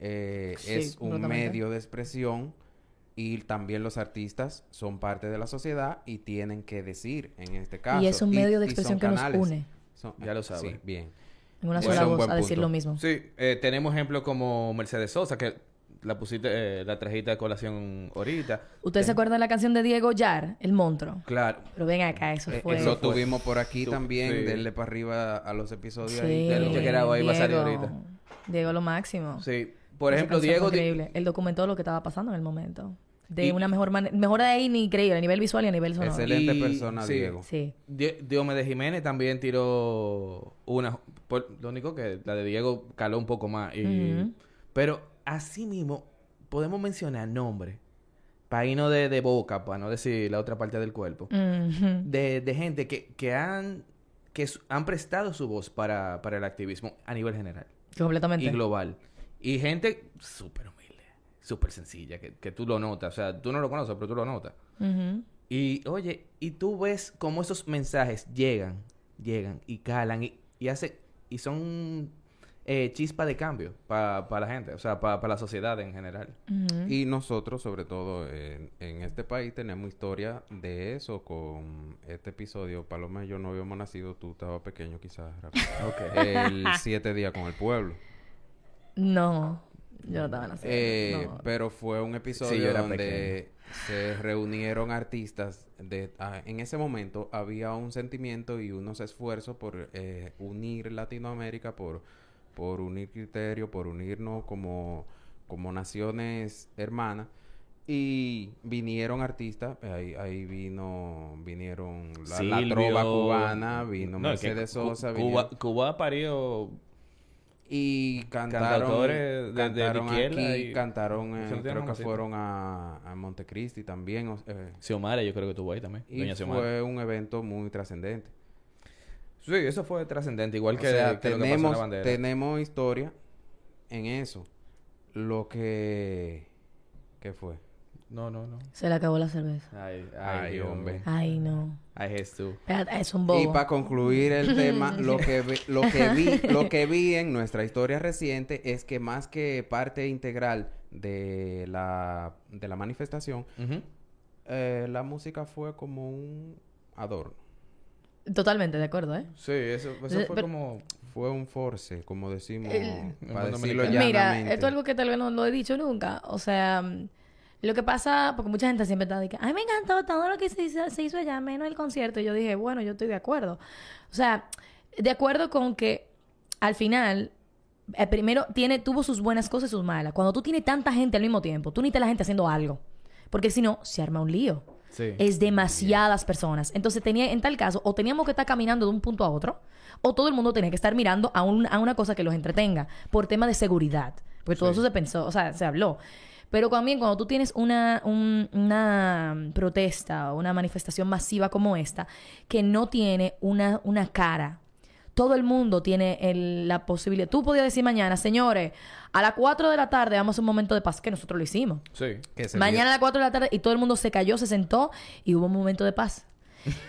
eh, Sí, es un medio de expresión. Y también los artistas son parte de la sociedad y tienen que decir en este caso. Y es un medio de expresión que nos une. Son- Ya lo sabe. Sí, bien. En una Bueno, sola voz a decir punto. lo mismo. Sí, eh, tenemos ejemplos como Mercedes Sosa, que la pusiste, eh, la trajiste a colación ahorita. ¿Ustedes se acuerdan de la canción de Diego Yar, El Monstruo? Claro. Pero ven acá, eso Eh, fue... Eso fue- tuvimos por aquí Tú- también. sí. Denle para arriba a los episodios. Sí, ahí. ahí va a salir Diego. ahorita. Diego lo máximo. Sí. Por Esa ejemplo, Diego... increíble. Él documentó lo que estaba pasando en el momento. De Y- una mejor manera... Mejor de ahí ni increíble, a nivel visual y a nivel sonoro. Excelente Y- persona, sí. Diego. Sí. Di- Diomedes Jiménez también tiró una... por- lo único que la de Diego caló un poco más. y-. Pero así mismo podemos mencionar nombres. Para irnos de, de boca, para no decir la otra parte del cuerpo. De, de gente que, que han que han prestado su voz para, para el activismo a nivel general Completamente. y global. Y gente súper súper sencilla, que, que tú lo notas. O sea, tú no lo conoces, pero tú lo notas. Y oye, y tú ves cómo esos mensajes llegan, llegan y calan y, y hace, y son eh, chispa de cambio para la gente, o sea, para la sociedad en general. Y nosotros, sobre todo en, en este país, tenemos historia de eso con este episodio. Paloma y yo no habíamos nacido, tú estabas pequeño quizás. Rafa. El siete días con el pueblo. No. Yo no estaba naciendo. Eh, no. Pero fue un episodio Sí, yo era donde se reunieron artistas. De, ah, en ese momento había un sentimiento y unos esfuerzos por eh, unir Latinoamérica, por, por unir criterio, por unirnos como, como naciones hermanas. Y vinieron artistas, ahí, ahí vino, vinieron la, trova cubana, vino No, es que Mercedes Cu- Sosa, Cuba, Cuba parió y cantaron, de- de- de cantaron izquierda aquí, y- cantaron, eh, creo que fueron a, a Montecristi también, o- eh, Xiomara, yo creo que estuvo ahí también. y Doña fue un evento muy trascendente. Sí, eso fue trascendente, igual O que, sea, que lo que pasó en la tenemos, bandera. tenemos historia en eso. Lo que... ¿Qué fue? No, no, no. Se le acabó la cerveza. Ay, Ay, hombre. Ay, no. Ay, Jesús. Es un bobo. Y para concluir el tema, lo que, vi, lo, que vi, lo que vi en nuestra historia reciente es que más que parte integral de la, de la manifestación, eh, la música fue como un adorno. Totalmente de acuerdo, ¿eh? Sí, eso, eso Eh, fue pero- como... Fue un force, como decimos, El- para decirlo. Mira, esto es algo que tal vez no lo he dicho nunca. O sea, lo que pasa, porque mucha gente siempre está de que, ay, me encantó todo lo que se hizo, se hizo allá, menos el concierto. Y yo dije, bueno, yo estoy de acuerdo. O sea, de acuerdo con que al final, eh, primero, tiene, tuvo sus buenas cosas y sus malas. Cuando tú tienes tanta gente al mismo tiempo, tú necesitas la gente haciendo algo. Porque si no, se arma un lío. Sí. Es demasiadas personas. Entonces, tenía, en tal caso, o teníamos que estar caminando de un punto a otro, o todo el mundo tenía que estar mirando a, un- a una cosa que los entretenga, por tema de seguridad. Porque todo Sí. eso se pensó, o sea, se habló. Pero también cuando tú tienes una, un- una protesta o una manifestación masiva como esta, que no tiene una, una cara, todo el mundo tiene el- la posibilidad. Tú podías decir mañana, señores, a las 4 de la tarde vamos a un momento de paz, que nosotros lo hicimos. Sí. Que se Mañana a las 4 de la tarde y todo el mundo se cayó, se sentó y hubo un momento de paz.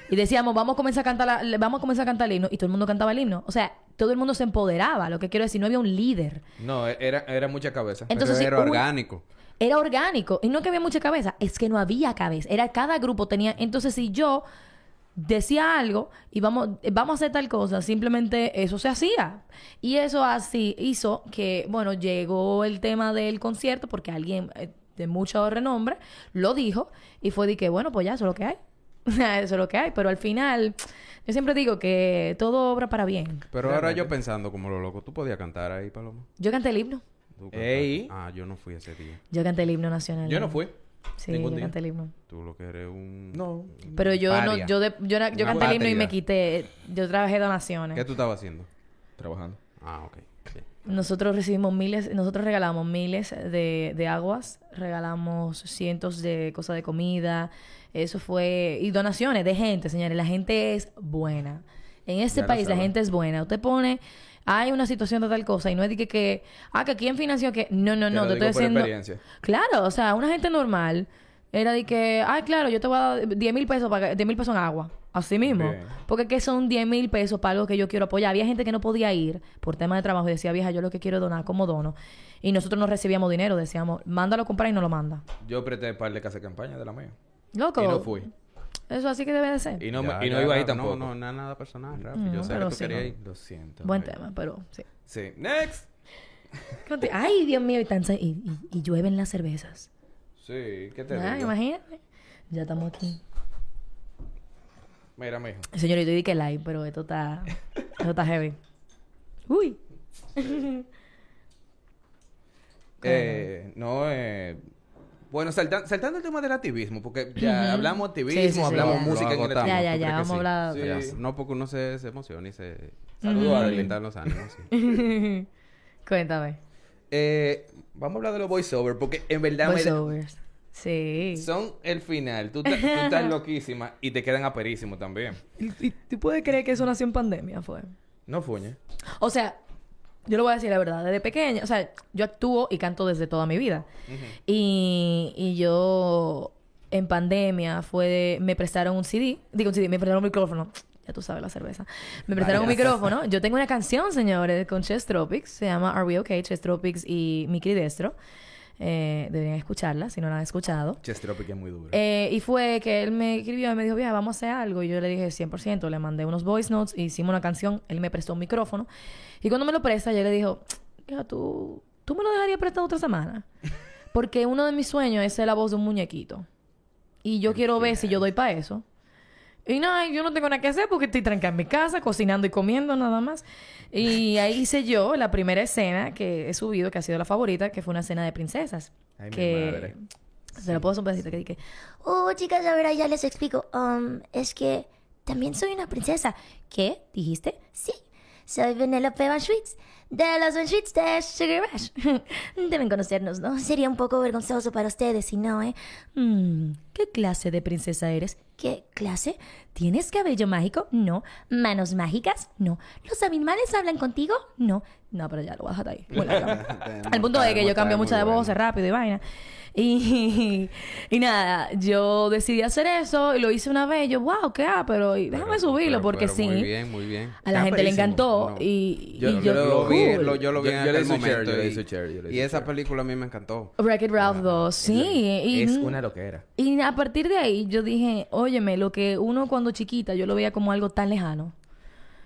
Y decíamos, vamos a comenzar a cantar la- vamos a comenzar a cantar el himno y todo el mundo cantaba el himno. O sea, todo el mundo se empoderaba, lo que quiero decir, no había un líder. No, e- era, era mucha cabeza. Entonces, era un- orgánico. Era orgánico y no que había mucha cabeza, es que no había cabeza. Era cada grupo tenía, entonces si yo decía algo y vamos vamos a hacer tal cosa, simplemente eso se hacía. Y eso así hizo que, bueno, llegó el tema del concierto porque alguien eh, de mucho renombre lo dijo y fue de que, bueno, pues ya, eso es lo que hay. eso es lo que hay, pero al final yo siempre digo que todo obra para bien. Pero ahora yo pensando como lo loco, ¿tú podías cantar ahí, Paloma? Yo canté el himno. ¿Tú? Ey. Ah, yo no fui ese día. Yo canté el himno nacional. Yo no fui. Sí, yo día. canté el himno. Tú lo que eres un... No. Pero yo no, yo, de- yo, era- yo canté el himno y me quité, yo trabajé donaciones. ¿Qué tú estabas haciendo? Trabajando. Ah, ok. Bien. Nosotros recibimos miles, nosotros regalamos miles de, de aguas, regalamos cientos de cosas de comida, eso fue, y donaciones de gente, señores, la gente es buena. En este Ya país la gente es buena. Usted pone, hay una situación de tal cosa y no es de que, que ah, que quién financió que, no, no, no, te estoy experiencia. Claro, o sea, una gente normal era de que, ay, claro, yo te voy a dar 10 mil pesos para 10 mil pesos en agua. Así mismo. Bien. Porque que son 10 mil pesos para algo que yo quiero apoyar. Había gente que no podía ir por tema de trabajo y decía, vieja, yo lo que quiero es donar como dono. Y nosotros no recibíamos dinero, decíamos, mándalo a comprar y no lo manda. Yo presté un par de casas de campaña de la mía. Loco. Y no fui. Eso así que debe de ser. Y no, Ya, y no ya, iba ahí no, tampoco. No, no, nada, nada personal, Rafi. No, yo sé que tú sí, querías no. ir. Lo siento. Buen amigo. tema, pero sí. Sí. Next. Ay, Dios mío, y, tan y, y- y llueven las cervezas. Sí. ¿Qué te Ah, digo? imagínate. Ya estamos aquí. Mira, mijo. Señorito, yo di que live, pero esto está, esto está heavy. Uy. Eh, no, eh... Bueno, saltan- saltando el tema del activismo, porque ya Ujú. hablamos activismo, Sí, sí, sí, hablamos música en el Ya, ¿tú ya, ya, vamos a hablar. Ya, no porque uno se, se emociona y se... Saludos, Adeline. calientan los ánimos. Cuéntame. Eh, vamos a hablar de los voiceovers, porque en verdad Voiceovers. Sí. son el final. Tú estás loquísima y te quedan aperísimos también. ¿Y, y tú puedes creer que eso nació en pandemia, fue? No fuñe. O sea, yo le voy a decir la verdad. Desde pequeña, o sea, yo actúo y canto desde toda mi vida. y, y yo, en pandemia, fue de- me prestaron un CD. Digo, un CD, me prestaron un micrófono. Ya tú sabes la cerveza. Me prestaron un micrófono. Yo tengo una canción, señores, con Chess Tropics. Se llama Are We Okay? Chess Tropics y Mickey Destro. Eh, deberían escucharla si no la han escuchado. Chestropic es muy duro. Eh, y fue que él me escribió y me dijo, vieja, vamos a hacer algo. Y yo le dije 100%. Le mandé unos voice notes, hicimos una canción. Él me prestó un micrófono. Y cuando me lo presta, yo le dijo, vieja, ¿tú, tú me lo dejarías prestado otra semana. Porque uno de mis sueños es ser la voz de un muñequito. Y yo quiero ver si yo doy para eso. Y nada, yo no tengo nada que hacer porque estoy tranquila en mi casa, cocinando y comiendo nada más. Y ahí hice yo la primera escena que he subido, que ha sido la favorita, que fue una escena de princesas. Ay, mi que madre. Se lo puedo hacer un pedacito que dije, Oh, chicas, a ver, ya les explico. Um, es que también soy una princesa. ¿Qué? ¿Dijiste? Sí. Soy Vanellope Van Schweetz, de los Schweetz de Sugar Rush. Deben conocernos, ¿no? Sería un poco vergonzoso para ustedes si no, ¿eh? "Mm, ¿qué clase de princesa eres? ¿Qué clase? ¿Tienes cabello mágico? No. ¿Manos mágicas? No. ¿Los animales hablan contigo? No. No, pero ya lo dejar ahí. Demostrar- El punto es que yo cambio mucho de voz bueno. rápido y vaina. Y, y nada, yo decidí hacer eso y lo hice una vez. Yo, wow, qué ah, pero déjame Pero- subirlo pero- porque pero sí. Muy bien, muy bien. A la Está gente le encantó. No. Y, Yo- y yo yo, lo Lo vi, lo- yo lo vi Yo- en yo aquel share, momento yo y- share, esa share. película a mí me encantó. Wreck-It Ralph 2, sí. y, Es una loquera. y a partir de ahí yo dije, óyeme, lo que uno cuando chiquita yo lo veía como algo tan lejano.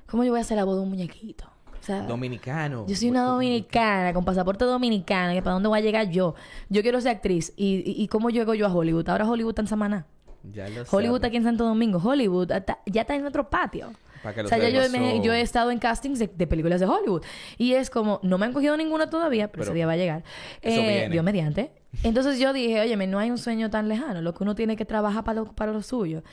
¿Cómo yo voy a hacer la voz de un muñequito? O sea, Dominicano. Yo soy una dominicana con pasaporte dominicano. que ¿Para dónde voy a llegar yo? Yo quiero ser actriz. ¿Y, y, y cómo llego yo a Hollywood? Ahora Hollywood está en Samaná. Ya lo Hollywood está sabe. aquí en Santo Domingo. Hollywood está- ya está en otro patio. Para que O sea, ya yo, me- yo he estado en castings de, de películas de Hollywood. Y es como, no me han cogido ninguna todavía, pero, Pero ese día va a llegar. eso Eh, viene. Dios mediante. Entonces yo dije, oye, no hay un sueño tan lejano. Lo que uno tiene que trabajar para lo, para lo suyo.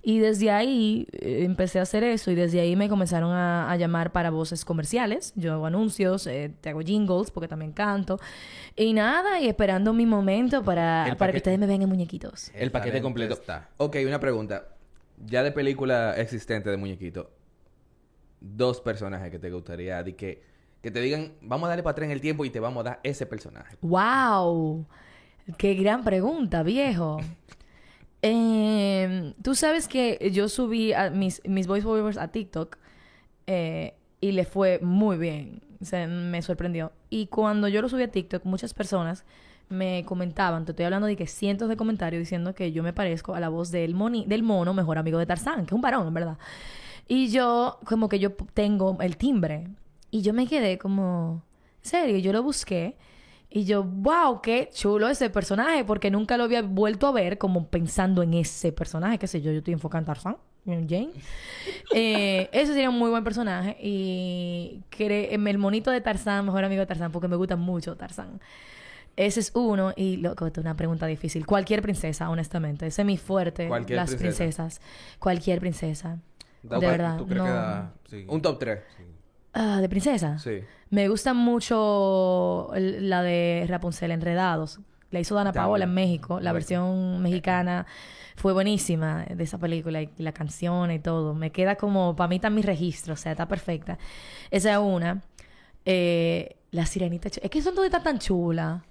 Y desde ahí eh, empecé a hacer eso. Y desde ahí me comenzaron a, a llamar para voces comerciales. Yo hago anuncios, eh, te hago jingles porque también canto. Y nada, y esperando mi momento para, para que ustedes me vean en muñequitos. El paquete completo. está. Ok, una pregunta. Ya de película existente de muñequito, dos personajes que te gustaría de que, que te digan, vamos a darle para atrás en el tiempo y te vamos a dar ese personaje. ¡Wow! ¡Qué gran pregunta, viejo! Eh, Tú sabes que yo subí a mis, mis voiceovers a TikTok eh, y le fue muy bien. O sea, me sorprendió. Y cuando yo lo subí a TikTok, muchas personas me comentaban, te estoy hablando de que cientos de comentarios diciendo que yo me parezco a la voz del, moni, del mono, mejor amigo de Tarzán, que es un varón, en verdad. Y yo, como que yo tengo el timbre. Y yo me quedé como, en serio, yo lo busqué. Y yo, wow, qué chulo ese personaje, porque nunca lo había vuelto a ver como pensando en ese personaje, qué sé yo, yo estoy enfocada en Tarzán, en Jane. Eh, ese sería un muy buen personaje. Y em, el monito de Tarzán, mejor amigo de Tarzán, porque me gusta mucho Tarzán. Ese es uno. Y, loco, es una pregunta difícil. Cualquier princesa, honestamente. Ese es mi fuerte. Cualquier las princesa. princesas. Cualquier princesa. Da- de verdad. ¿Tú crees no. que da- sí. Un top 3. Ah, ¿De princesa? Sí. Me gusta mucho el- la de Rapunzel Enredados. La hizo Dana. Paola en México. La versión mexicana fue buenísima de esa película y la canción y todo. Me queda como, para mí está en mi registro, o sea, está perfecta. Esa es una. Eh, la sirenita, es que son todas tan chulas.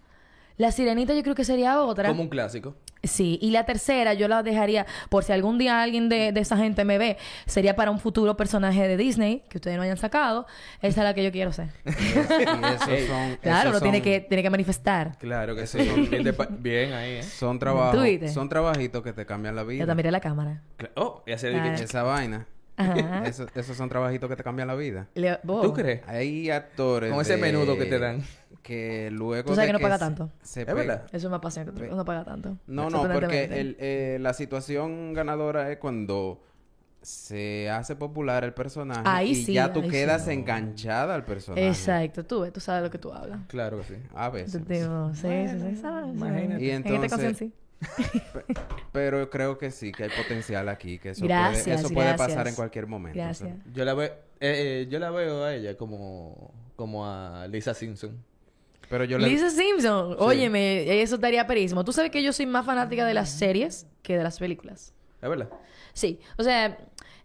La sirenita yo creo que sería otra. Como un clásico. Sí, y la tercera yo la dejaría, por si algún día alguien de, de esa gente me ve, sería para un futuro personaje de Disney que ustedes no hayan sacado. Esa es la que yo quiero ser. Y esos son, Claro, esos lo tiene son- que, tiene que manifestar. Claro que sí. Son- Bien, de pa- bien ahí, ¿eh? Son trabajos, son trabajitos que te cambian la vida. Yo te miré la cámara. Oh, y hacer Ah. Esa vaina. Ajá. Eso- esos son trabajitos que te cambian la vida. Le- vos. ¿Tú crees? Hay actores Con ese de- menudo que te dan. Que luego Tú sabes de que no paga se- tanto. se ¿Es verdad? Eso me apasiona, que tú no paga tanto. No, no, porque el, eh, la situación ganadora es cuando se hace popular el personaje Ahí y sí, ya tú ahí quedas sí. enganchada al personaje. Exacto, tú ves, tú sabes lo que tú hablas. Claro que sí. A veces. Digo, sí, sí, sí, sabes. imagínate. Y En esta entonces- ocasión sí. Pe- Pero creo que sí, que hay potencial aquí, que eso Gracias, puede, eso puede pasar en cualquier momento. Gracias. o sea. Yo la veo, eh, eh, yo la veo a ella como, como a Lisa Simpson. Pero yo le... Lisa Simpson, óyeme, eso estaría perísimo. Tú sabes que yo soy más fanática de las series que de las películas. ¿Es verdad? Sí, o sea,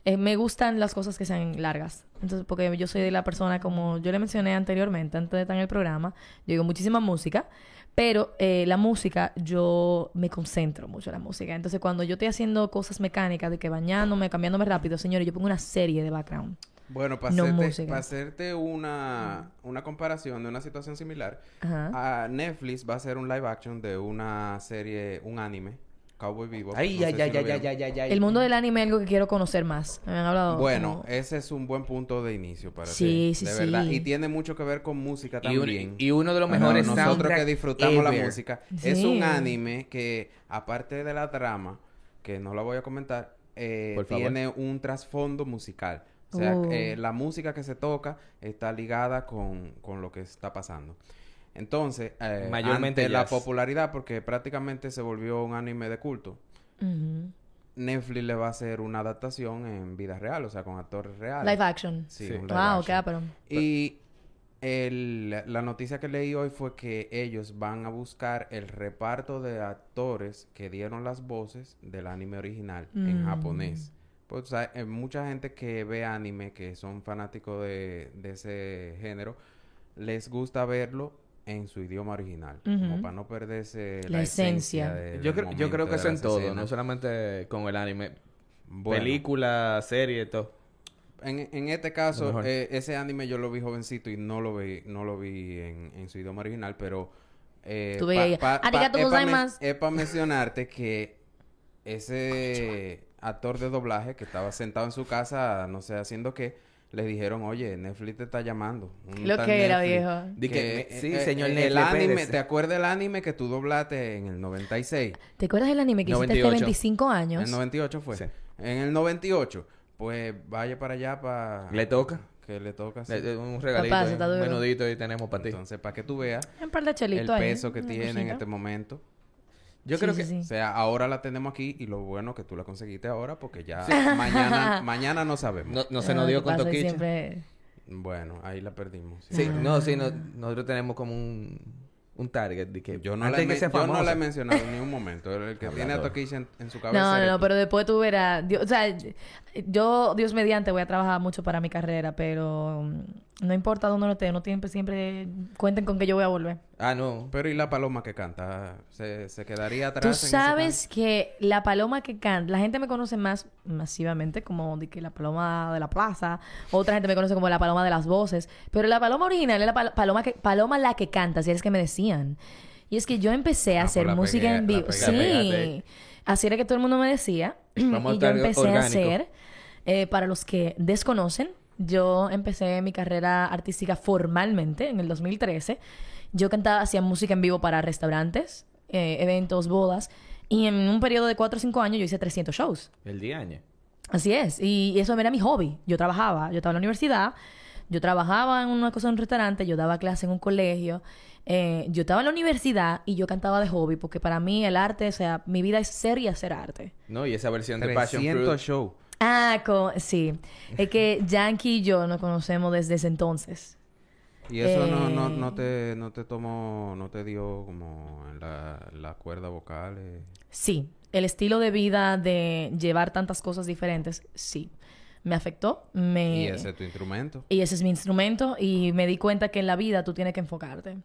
eh, me gustan las cosas que sean largas. Entonces, porque yo soy de la persona, como yo le mencioné anteriormente, antes de estar en el programa, yo digo muchísima música, pero eh, la música, yo me concentro mucho en la música. Entonces, cuando yo estoy haciendo cosas mecánicas, de que bañándome, cambiándome rápido, señores, yo pongo una serie de background. Bueno, para No hacerte, música. pa' hacerte una, una comparación de una situación similar, Ajá. a Netflix va a hacer un live action de una serie, un anime, Cowboy Vivo. Ay, No ay, ay, si ay, ay, ay, ay. El mundo del anime es algo que quiero conocer más. Me han hablado. Bueno, como- ese es un buen punto de inicio para Sí, ti. sí, de verdad. Y tiene mucho que ver con música Y, un- también. y uno de los Para mejores nosotros soundtrack que disfrutamos la música. Es un anime que, aparte de la trama, que no la voy a comentar, eh, tiene un trasfondo musical. O sea, Oh. eh, la música que se toca está ligada con, con lo que está pasando. Entonces, eh, Mayormente ante la popularidad, porque prácticamente se volvió un anime de culto. Netflix le va a hacer una adaptación en vida real, o sea, con actores reales. Live action. Sí, Sí. un live Wow, action. qué pero Y el- la noticia que leí hoy fue que ellos van a buscar el reparto de actores que dieron las voces del anime original en Mm. japonés. Pues, o sea, eh, mucha gente que ve anime, que son fanáticos de, de ese género, les gusta verlo en su idioma original, como para no perderse la, La esencia. esencia. del Yo, creo, yo creo que eso en todo, escenas. no solamente con el anime. Bueno, Película, serie, todo. En, en este caso, eh, ese anime yo lo vi jovencito y no lo vi, no lo vi en, en su idioma original, pero... Eh, Tú veías, "Arigato gozaimasu". Es para mencionarte que ese actor de doblaje que estaba sentado en su casa, no sé, haciendo qué, le dijeron, oye, Netflix te está llamando. Un Lo tal que era, Netflix viejo. Di que, que, sí, eh, señor eh, Netflix, El anime, espérese. ¿te acuerdas del anime que tú doblaste en el 96? ¿Te acuerdas del anime que hiciste hace 98. 25 En años? el 98 fue. Sí. En el 98, pues vaya para allá para... ¿Le toca? Que le toca, sí. Le- Un regalito, Papá, eh, está un menudito y tenemos para ti. Entonces, para que tú veas Un par de el chelitos ahí. peso que tiene en este momento. Yo Sí, creo que... sí. O sea, ahora la tenemos aquí y lo bueno que tú la conseguiste ahora porque ya mañana, mañana no sabemos. No, no se nos lo dio con Toquicha. siempre... Bueno, ahí la perdimos. Sí, no, sí, no- nosotros tenemos como un, un target de que Yo no, la he, que sea men- yo no famoso. la he mencionado en ningún momento. El que tiene a. Toquicha en, en su cabeza. No, no, no, tú. pero después tú verás... Dios- o sea, yo, Dios mediante, voy a trabajar mucho para mi carrera, pero mm, no importa dónde uno esté, uno siempre, siempre cuenten con que yo voy a volver. Ah, no. Pero ¿y la paloma que canta? ¿Se, se quedaría atrás? Tú en ese sabes que la paloma que canta, la gente me conoce más masivamente como de que la paloma de la plaza, otra gente me conoce como la paloma de las voces, pero la paloma original es la pal- paloma que paloma la que canta, si es que me decían. Y es que yo empecé a Ah, hacer pues música pegué- en vivo. pegué. Sí. Así era que todo el mundo me decía. Vamos y yo empecé a hacer, eh, para los que desconocen, yo empecé mi carrera artística formalmente en el 2013. Yo cantaba, hacía música en vivo para restaurantes, eh, eventos, bodas. Y en un periodo de 4 o 5 años yo hice 300 shows. El día año. Así es. Y eso era mi hobby. Yo trabajaba. Yo estaba en la universidad. Yo trabajaba en una cosa en un restaurante. Yo daba clase en un colegio. eh, yo estaba en la universidad y yo cantaba de hobby. Porque para mí el arte, o sea, mi vida es ser y hacer arte. No, y esa versión de Passion 300 Fruit. show. Ah, sí. Es que Yankee y yo nos conocemos desde ese entonces. Y eso no, no, no te no te tomó, no te dio como en la, la cuerda vocal. eh. Sí. El estilo de vida de llevar tantas cosas diferentes, sí. Me afectó. Me... Y ese es tu instrumento. Y ese es mi instrumento y me di cuenta que en la vida tú tienes que enfocarte.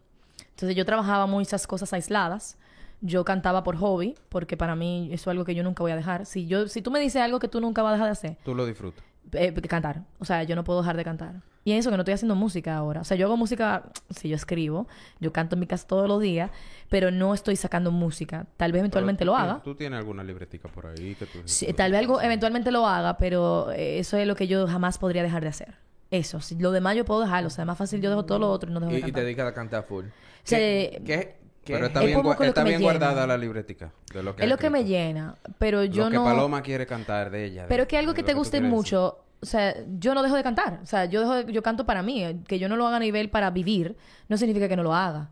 Entonces yo trabajaba muchas cosas aisladas. Yo cantaba por hobby, porque para mí eso es algo que yo nunca voy a dejar. Si yo si tú me dices algo que tú nunca vas a dejar de hacer, Tú lo disfrutas. Eh, cantar. O sea, yo no puedo dejar de cantar. Y eso que no estoy haciendo música ahora. O sea, yo hago música, si yo escribo, yo canto en mi casa todos los días, pero no estoy sacando música. Tal vez eventualmente Pero lo haga. ¿Tú tienes alguna libretica por ahí que tú... Sí, tal vez algo eventualmente lo haga, pero eh, eso es lo que yo jamás podría dejar de hacer. Eso, si lo demás yo puedo dejarlo, o sea, más fácil yo dejo todo lo otro y no dejo Y, de y te dedicas a cantar full. sea, ¿Qué, qué, qué- Pero está Es bien, que está que bien guardada la libretica. De lo que es lo que me llena, pero yo lo que no... Paloma quiere cantar de ella. de- Pero es que algo que te tú guste mucho, o sea, yo no dejo de cantar. O sea, yo dejo de- yo canto para mí. eh, Que yo no lo haga a nivel para vivir, no significa que no lo haga.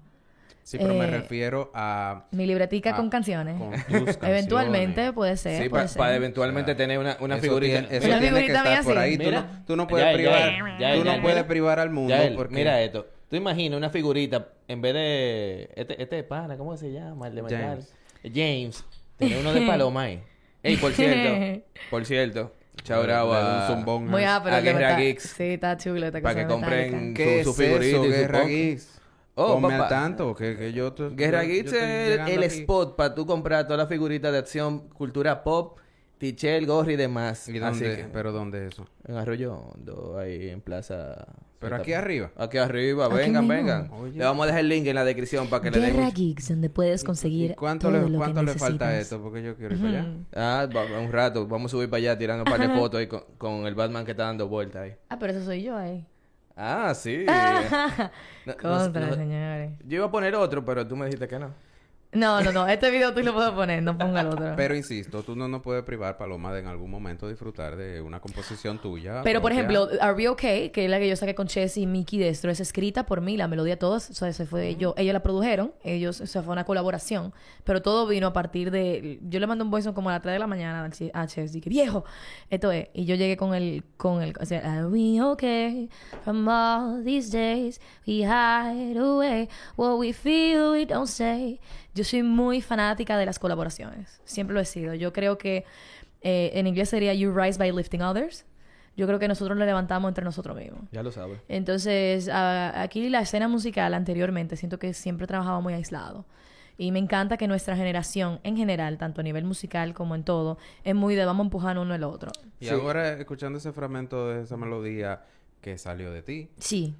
Sí, pero me eh, refiero a... Mi libretica con canciones. con tus canciones. Eventualmente puede ser, Sí, para eventualmente O sea, tener una, una Eso figurita. tiene- eso Una tiene que figurita estar mía por así. ahí. Tú Mira. no, tú no puedes Ya, privar... ya, tú no puedes privar al mundo porque... Mira esto. Tú imaginas una figurita en vez de. Este, este pana, ¿cómo se llama? El de James. James. James. Tiene uno de paloma ahí. Ey, por cierto. por cierto. Chao, bravo. a- zumbón Muy a- pero a Guerra está- Geeks. Sí, está chulo esta Para que compren ¿Qué su, es su figurita eso, y su Guerra. Geeks? Oh, Ponme papá. al tanto, que, que yo... te- Guerra yo- Geeks es el aquí. spot para tú comprar todas las figuritas de acción, cultura pop, tichel, gorri y demás. ¿Y Así dónde? que- ¿Pero dónde eso? En Arroyo Hondo, ahí en Plaza. ¿Pero aquí arriba? Aquí arriba, vengan, vengan. Oye. Le vamos a dejar el link en la descripción para que le den. Guerra un- Geeks, donde puedes conseguir ¿Y cuánto todo le, lo cuánto que le falta a esto? Porque yo quiero ir para allá. Ah, va- un rato. Vamos a subir para allá tirando un par de fotos ahí con, con el Batman que está dando vueltas ahí. Ah, pero eso soy yo ahí. Ah, sí. No- no- Contra, no- señores. yo iba a poner otro, pero tú me dijiste que no. No, no, no. Este video tú lo puedes poner. No ponga el otro. Pero insisto, tú no nos puedes privar, Paloma, de en algún momento disfrutar de una composición tuya. Pero, por propia. ejemplo, Are We Okay, que es la que yo saqué con Chess y Mickey Destro, es escrita por mí, la melodía todos, o sea, se fue yo, ellos la produjeron, ellos, o sea, fue una colaboración, pero todo vino a partir de, yo le mandé un voice como a las 3 de la mañana a Chess, dije, viejo, esto es, y yo llegué con el, con el, o sea, Are we okay from all these days we hide away what we feel we don't say. Yo soy muy fanática de las colaboraciones, siempre lo he sido, yo creo que eh, en inglés sería You rise by lifting others. Yo creo que nosotros lo levantamos entre nosotros mismos. Ya lo sabes. Entonces, a- aquí la escena musical anteriormente, siento que siempre trabajaba muy aislado. Y me encanta que nuestra generación, en general, tanto a nivel musical como en todo, es muy de vamos a empujar uno al otro. Y Sí. ahora, escuchando ese fragmento de esa melodía que salió de ti, Sí.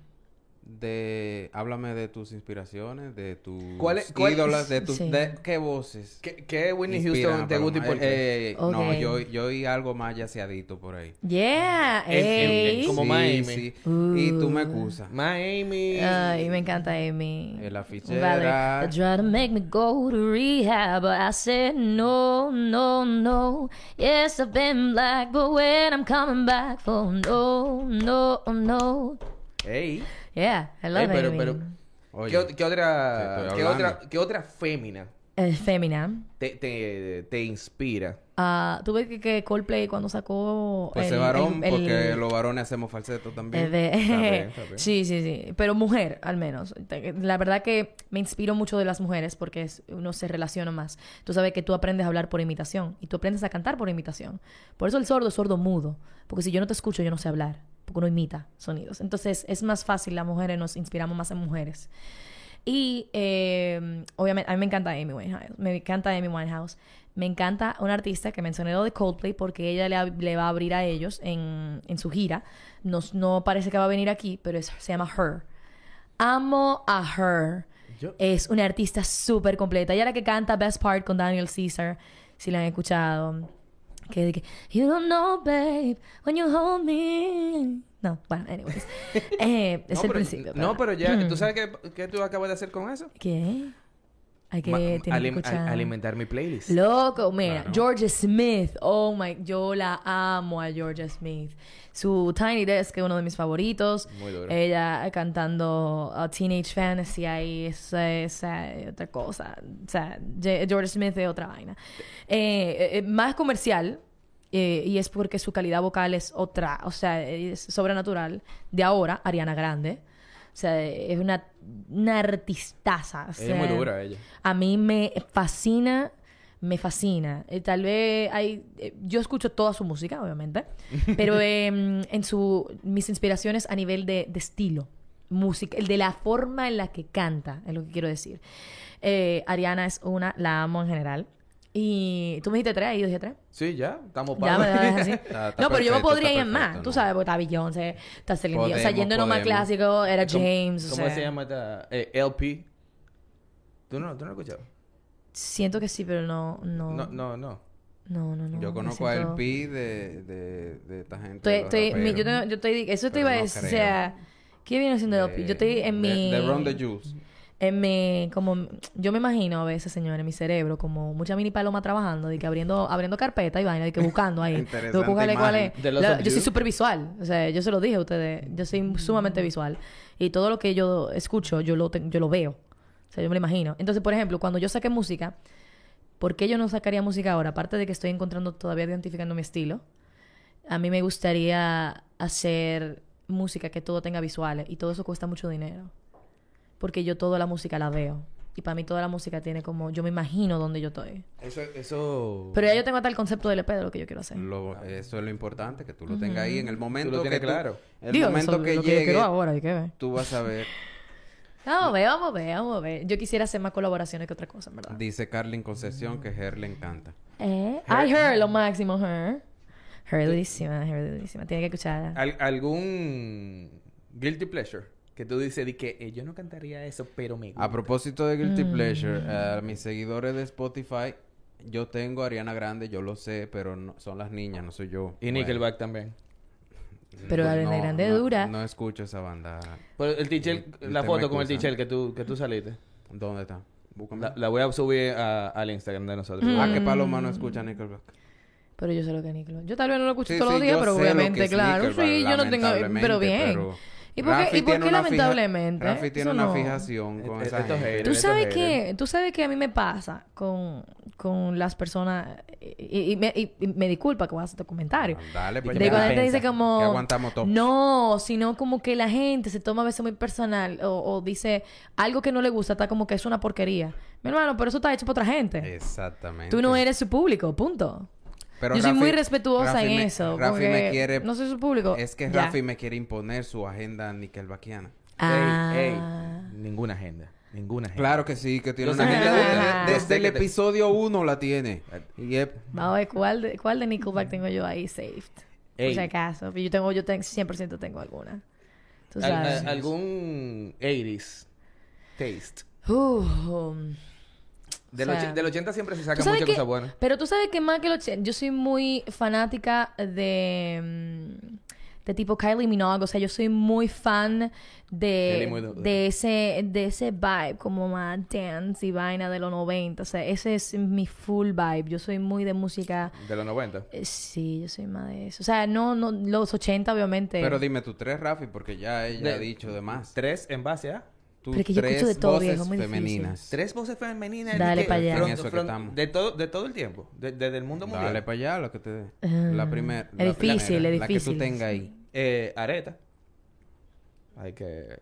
De... Háblame de tus inspiraciones, de tus ¿Cuál es- cuál- ídolos, de tus... Sí. de ¿Qué voces? ¿Qué, qué Whitney Houston te gusta y por qué? Eh, No, Ok. yo, yo oí algo más yaceadito por ahí. Yeah. En- en- ey. en- como sí, Miami. sí. Y tú me excusas. Miami. Ay, me encanta Amy. En la Vale. They try to make me go to rehab, but I said no, no, no. Yes, I've been black, but when I'm coming back for no, no, no. Ey. Yeah, I love Ey, pero, Amy. pero, Oye, ¿qué, ot- qué otra, qué otra, qué otra fémina Eh, Femina. te, te, te inspira? Ah, Tuve que, que Coldplay cuando sacó. pues el- ese varón, el- porque el- los varones hacemos falseto también. eh, de- Está bien, está bien. sí, sí, sí. Pero mujer, al menos. La verdad que me inspiro mucho de las mujeres porque es- uno se relaciona más. Tú sabes que tú aprendes a hablar por imitación y tú aprendes a cantar por imitación. Por eso el sordo es sordo mudo. Porque si yo no te escucho, yo no sé hablar. Porque uno imita sonidos. Entonces es más fácil, las mujeres nos inspiramos más en mujeres. Y eh, obviamente, a mí me encanta Amy Winehouse. Me encanta Amy Winehouse. Me encanta una artista que mencioné lo de Coldplay porque ella le, va a abrir a ellos en, en su gira. No, no parece que va a venir aquí, pero es- se llama Her. Amo a Her. Yo- Es una artista súper completa. Ella es la que canta Best Part con Daniel Caesar, si la han escuchado. Que de que, You don't know, babe, when you hold me. No, bueno, anyways. Eh, es no, el pero, principio. No, pero- ya, ¿tú sabes qué, qué tú acabas de hacer con eso? ¿Qué? Hay que, Ma- que alim- al- alimentar mi playlist. Loco, mira, Claro. Georgia Smith. Oh my, yo la amo a Georgia Smith. Su Tiny Desk es uno de mis favoritos. Muy duro. Ella cantando uh, Teenage Fantasy ahí, esa es eh, otra cosa. O sea, Ge- Georgia Smith es otra vaina. Eh, eh, más comercial. eh, y es porque su calidad vocal es otra, o sea, es sobrenatural. De ahora, Ariana Grande. O sea, es una, una artistaza. o es muy dura ella. a mí me fascina, me fascina. Eh, tal vez hay... eh, yo escucho toda su música, obviamente, pero em, en su... Mis inspiraciones a nivel de, de estilo, música, el de la forma en la que canta, es lo que quiero decir. Eh, Ariana es una, la amo en general. Y tú me dijiste tres, y yo dije tres. Sí, ya, estamos Ya me pagos. dejas así. Está- está no, pero yo me perfecto, podría ir en más. perfecto, Tú ¿no? sabes, porque está Beyoncé, está Celine Dion. O sea, más clásico, era ¿Cómo- James. ¿Cómo se llama esta? Eh, LP. ¿Tú no, ¿Tú no lo has escuchado? Siento que sí, pero no... No, No, no, no. no, no. no, Yo conozco a siento- El Pi de, de, de esta gente. Estoy, de los estoy, mi- yo, tengo- yo estoy, eso te iba a decir, o sea, ¿qué viene haciendo el De- Yo estoy en mi... De Ron the Juice. En mi, como, yo me imagino a veces, señor, en mi cerebro, como mucha mini paloma trabajando, de que abriendo, abriendo carpeta y vaina, de que buscando ahí. Interesante cuál es. La- yo soy súper visual, o sea, yo se lo dije a ustedes, yo soy sumamente visual. Y todo lo que yo escucho, yo lo, ten- yo lo veo. Sea, yo me lo imagino. Entonces, por ejemplo, cuando yo saqué música, ¿por qué yo no sacaría música ahora? Aparte de que estoy encontrando, todavía identificando mi estilo, a mí me gustaría hacer música que todo tenga visuales y todo eso cuesta mucho dinero. Porque yo toda la música la veo. Y para mí toda la música tiene como... Yo me imagino dónde yo estoy. Eso, eso... Pero ya yo tengo hasta el concepto del EP de lo que yo quiero hacer. Lo- eso es lo importante, que tú lo tengas ahí en el momento lo que tú- claro. El Digo, momento eso que lo que yo llegue, quiero ahora, hay que ver. tú vas a ver. Vamos a ver, vamos a ver, vamos a ver. Yo quisiera hacer más colaboraciones que otra cosa, en verdad. Dice Carlin Concesión que Her le encanta. Eh, Ay, Her, lo máximo, Her. Her es durísima, Her. Tiene que escucharla. Al- ¿Algún guilty pleasure? Que tú dices de que eh, yo no cantaría eso, pero me gusta. A propósito de Guilty Mm. Pleasure, a mis seguidores de Spotify, yo tengo a Ariana Grande, yo lo sé, pero no- son las niñas, no soy yo. Y Nickelback también. Pero pues no, Grande no- dura. No escucho esa banda. Pero el teacher, Y- la foto con el teacher que tú, que tú saliste. ¿Dónde está? La, la voy a subir a- al Instagram de nosotros. Mm. Ah, que Paloma no escucha Nickelback. Pero yo sé lo que es Nickelback. Yo tal vez no lo escucho Sí, todos sí, los días, pero obviamente, claro. Sí, yo no tengo... Pero bien. pero ¿Y por qué, ¿y por qué fija- lamentablemente? Rafi tiene una no- fijación con Eh, esa estos haters. Tú sabes que, tú sabes que a mí me pasa con, con las personas y, y me, y- y me disculpa que voy a hacer tu comentario. Ah, Dale, pues De cuando la gente dice como... Que aguantamos todo. No, sino como que la gente se toma a veces muy personal o, o dice algo que no le gusta, está como que es una porquería. Mi hermano, pero eso está hecho por otra gente. Exactamente. Tú no eres su público, punto. Pero Yo soy Rafi- muy respetuosa Rafi en me- eso, Rafi me quiere... no soy su público. Es que Ya. Rafi me quiere imponer su agenda nickelbackiana. Ah. Ey, ey, ninguna agenda. Ninguna agenda. Claro que sí, que tiene Yo una agenda. Desde, desde el episodio 1 la tiene. Y es- Vamos a ver cuál de, cuál de Nickelback tengo yo ahí saved. Ey. Por si acaso. Yo tengo, yo tengo, 100% tengo alguna. Tú sabes. al- algún 80s taste. Uh, Del, O sea, del 80 siempre se ¿Tú sacan sabes muchas que- cosas buenas. Pero tú sabes que más que el 80, yo soy muy fanática de, mm, de tipo Kylie Minogue. O sea, yo soy muy fan muy de, de, ese, de ese vibe como más dance y vaina de los 90. O sea, ese es mi full vibe. Yo soy muy de música... De los 90. eh, Sí, yo soy más de eso. O sea, no, no, los 80 obviamente. Pero dime tú tres, Rafi, porque ya ella De- ha dicho de más. Tres en base a. Tú Pero que yo tres escucho de todo, voces viejo, muy difícil. femeninas. Tres voces femeninas. Dale pa' allá. front- En eso que front- estamos. De todo, de todo el tiempo. De- Desde el mundo mundial. Dale para allá lo que te dé. Ah, la primera. es difícil, es La que tú tengas ahí. Eh, Areta. Hay que...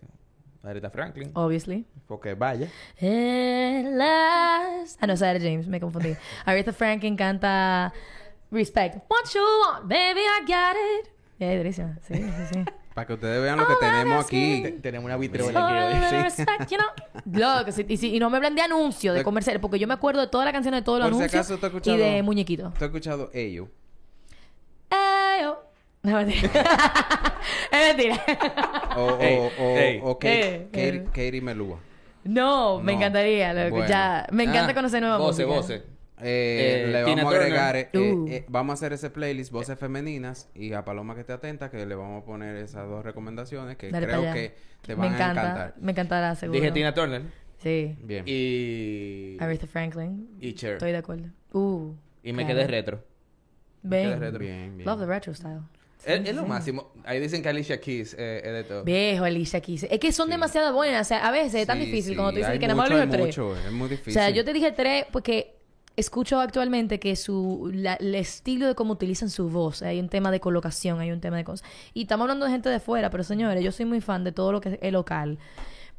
Areta Franklin. Obviously. Porque vaya. Last. Ah, no, esa era James, me confundí. Aretha Franklin canta Respect. What you want, baby, I got it. Eh, durísima. Sí, sí, sí. Para que ustedes vean lo que tenemos aquí. Te- tenemos una vitrola aquí hoy. Sí. respect, you know. Loco, sí, y, no me hablan de anuncios, de comerciales, porque yo me acuerdo de todas las canciones de todos los Por si anuncios acaso tú has y escuchado. de muñequito. ¿Tú has escuchado ello? Ey, oh. No, mentira. es mentira. O, Ey, o, o, ey. o Kate- Eh, Katie, eh. Katie Melúa. no, me No. encantaría. loco, Bueno. Ya, me encanta Ah, conocer nueva Voce, música. voce. Eh, Eh, le vamos a agregar, eh, eh, Uh. eh, vamos a hacer ese playlist, voces femeninas, y a Paloma que esté atenta, que le vamos a poner esas dos recomendaciones que Dale creo que te van a encanta, encantar. me encantará, seguro. Dije Tina Turner. Sí. Bien. Y... Aretha Franklin. Y Cher. Estoy de acuerdo. Uh. Y me claro. quedé retro. Ven. quedé retro. Bien, bien. Love the retro style. Es, es lo máximo. Ahí dicen que Alicia Keys eh, es de todo. Viejo, Alicia Keys. Es que son demasiado buenas. O sea, a veces es tan Sí, difícil sí, cuando tú dices hay que nada más hay tres. mucho, es muy O difícil. sea, yo te dije tres porque escucho actualmente que su la- el estilo de cómo utilizan su voz, hay un tema de colocación, hay un tema de cosas. Y estamos hablando de gente de fuera, pero señores, yo soy muy fan de todo lo que es local.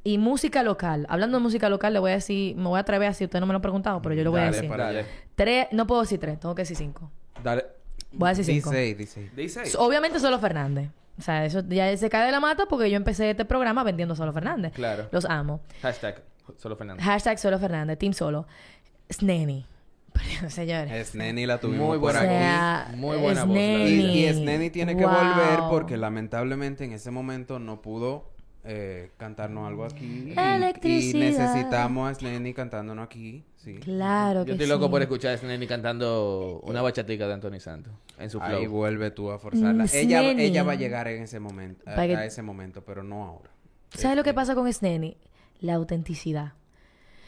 Y música local. Hablando de música local, le voy a decir, me voy a atrever así, usted no me lo ha preguntado, pero yo lo voy a decir. para allá. Tres, no puedo decir tres, tengo que decir cinco. Dale. Voy a decir cinco. Dice, dice. Dice. Obviamente solo Fernández. O sea, eso ya se cae de la mata porque yo empecé este programa vendiendo a Solo Fernández. Claro. Los amo. Hashtag Solo Fernando. Hashtag Solo Fernández, Team Solo. Sneni. Señores. Es Neni la tuvimos Muy por buena o aquí. sea, Muy buena es voz, Y, y Sneni tiene que volver porque lamentablemente en ese momento no pudo eh, cantarnos algo aquí. Y- Y, necesitamos a Sneni cantándonos aquí. Sí. Claro que Yo estoy loco sí. por escuchar a Sneni cantando una bachatica de Anthony Santos en su flow. Ahí vuelve tú a forzarla. Mm, ella, Sneni. ella va a llegar en ese momento, a, Para que- a ese momento, pero no ahora. ¿Sabes lo que Este, pasa con Sneni? La autenticidad.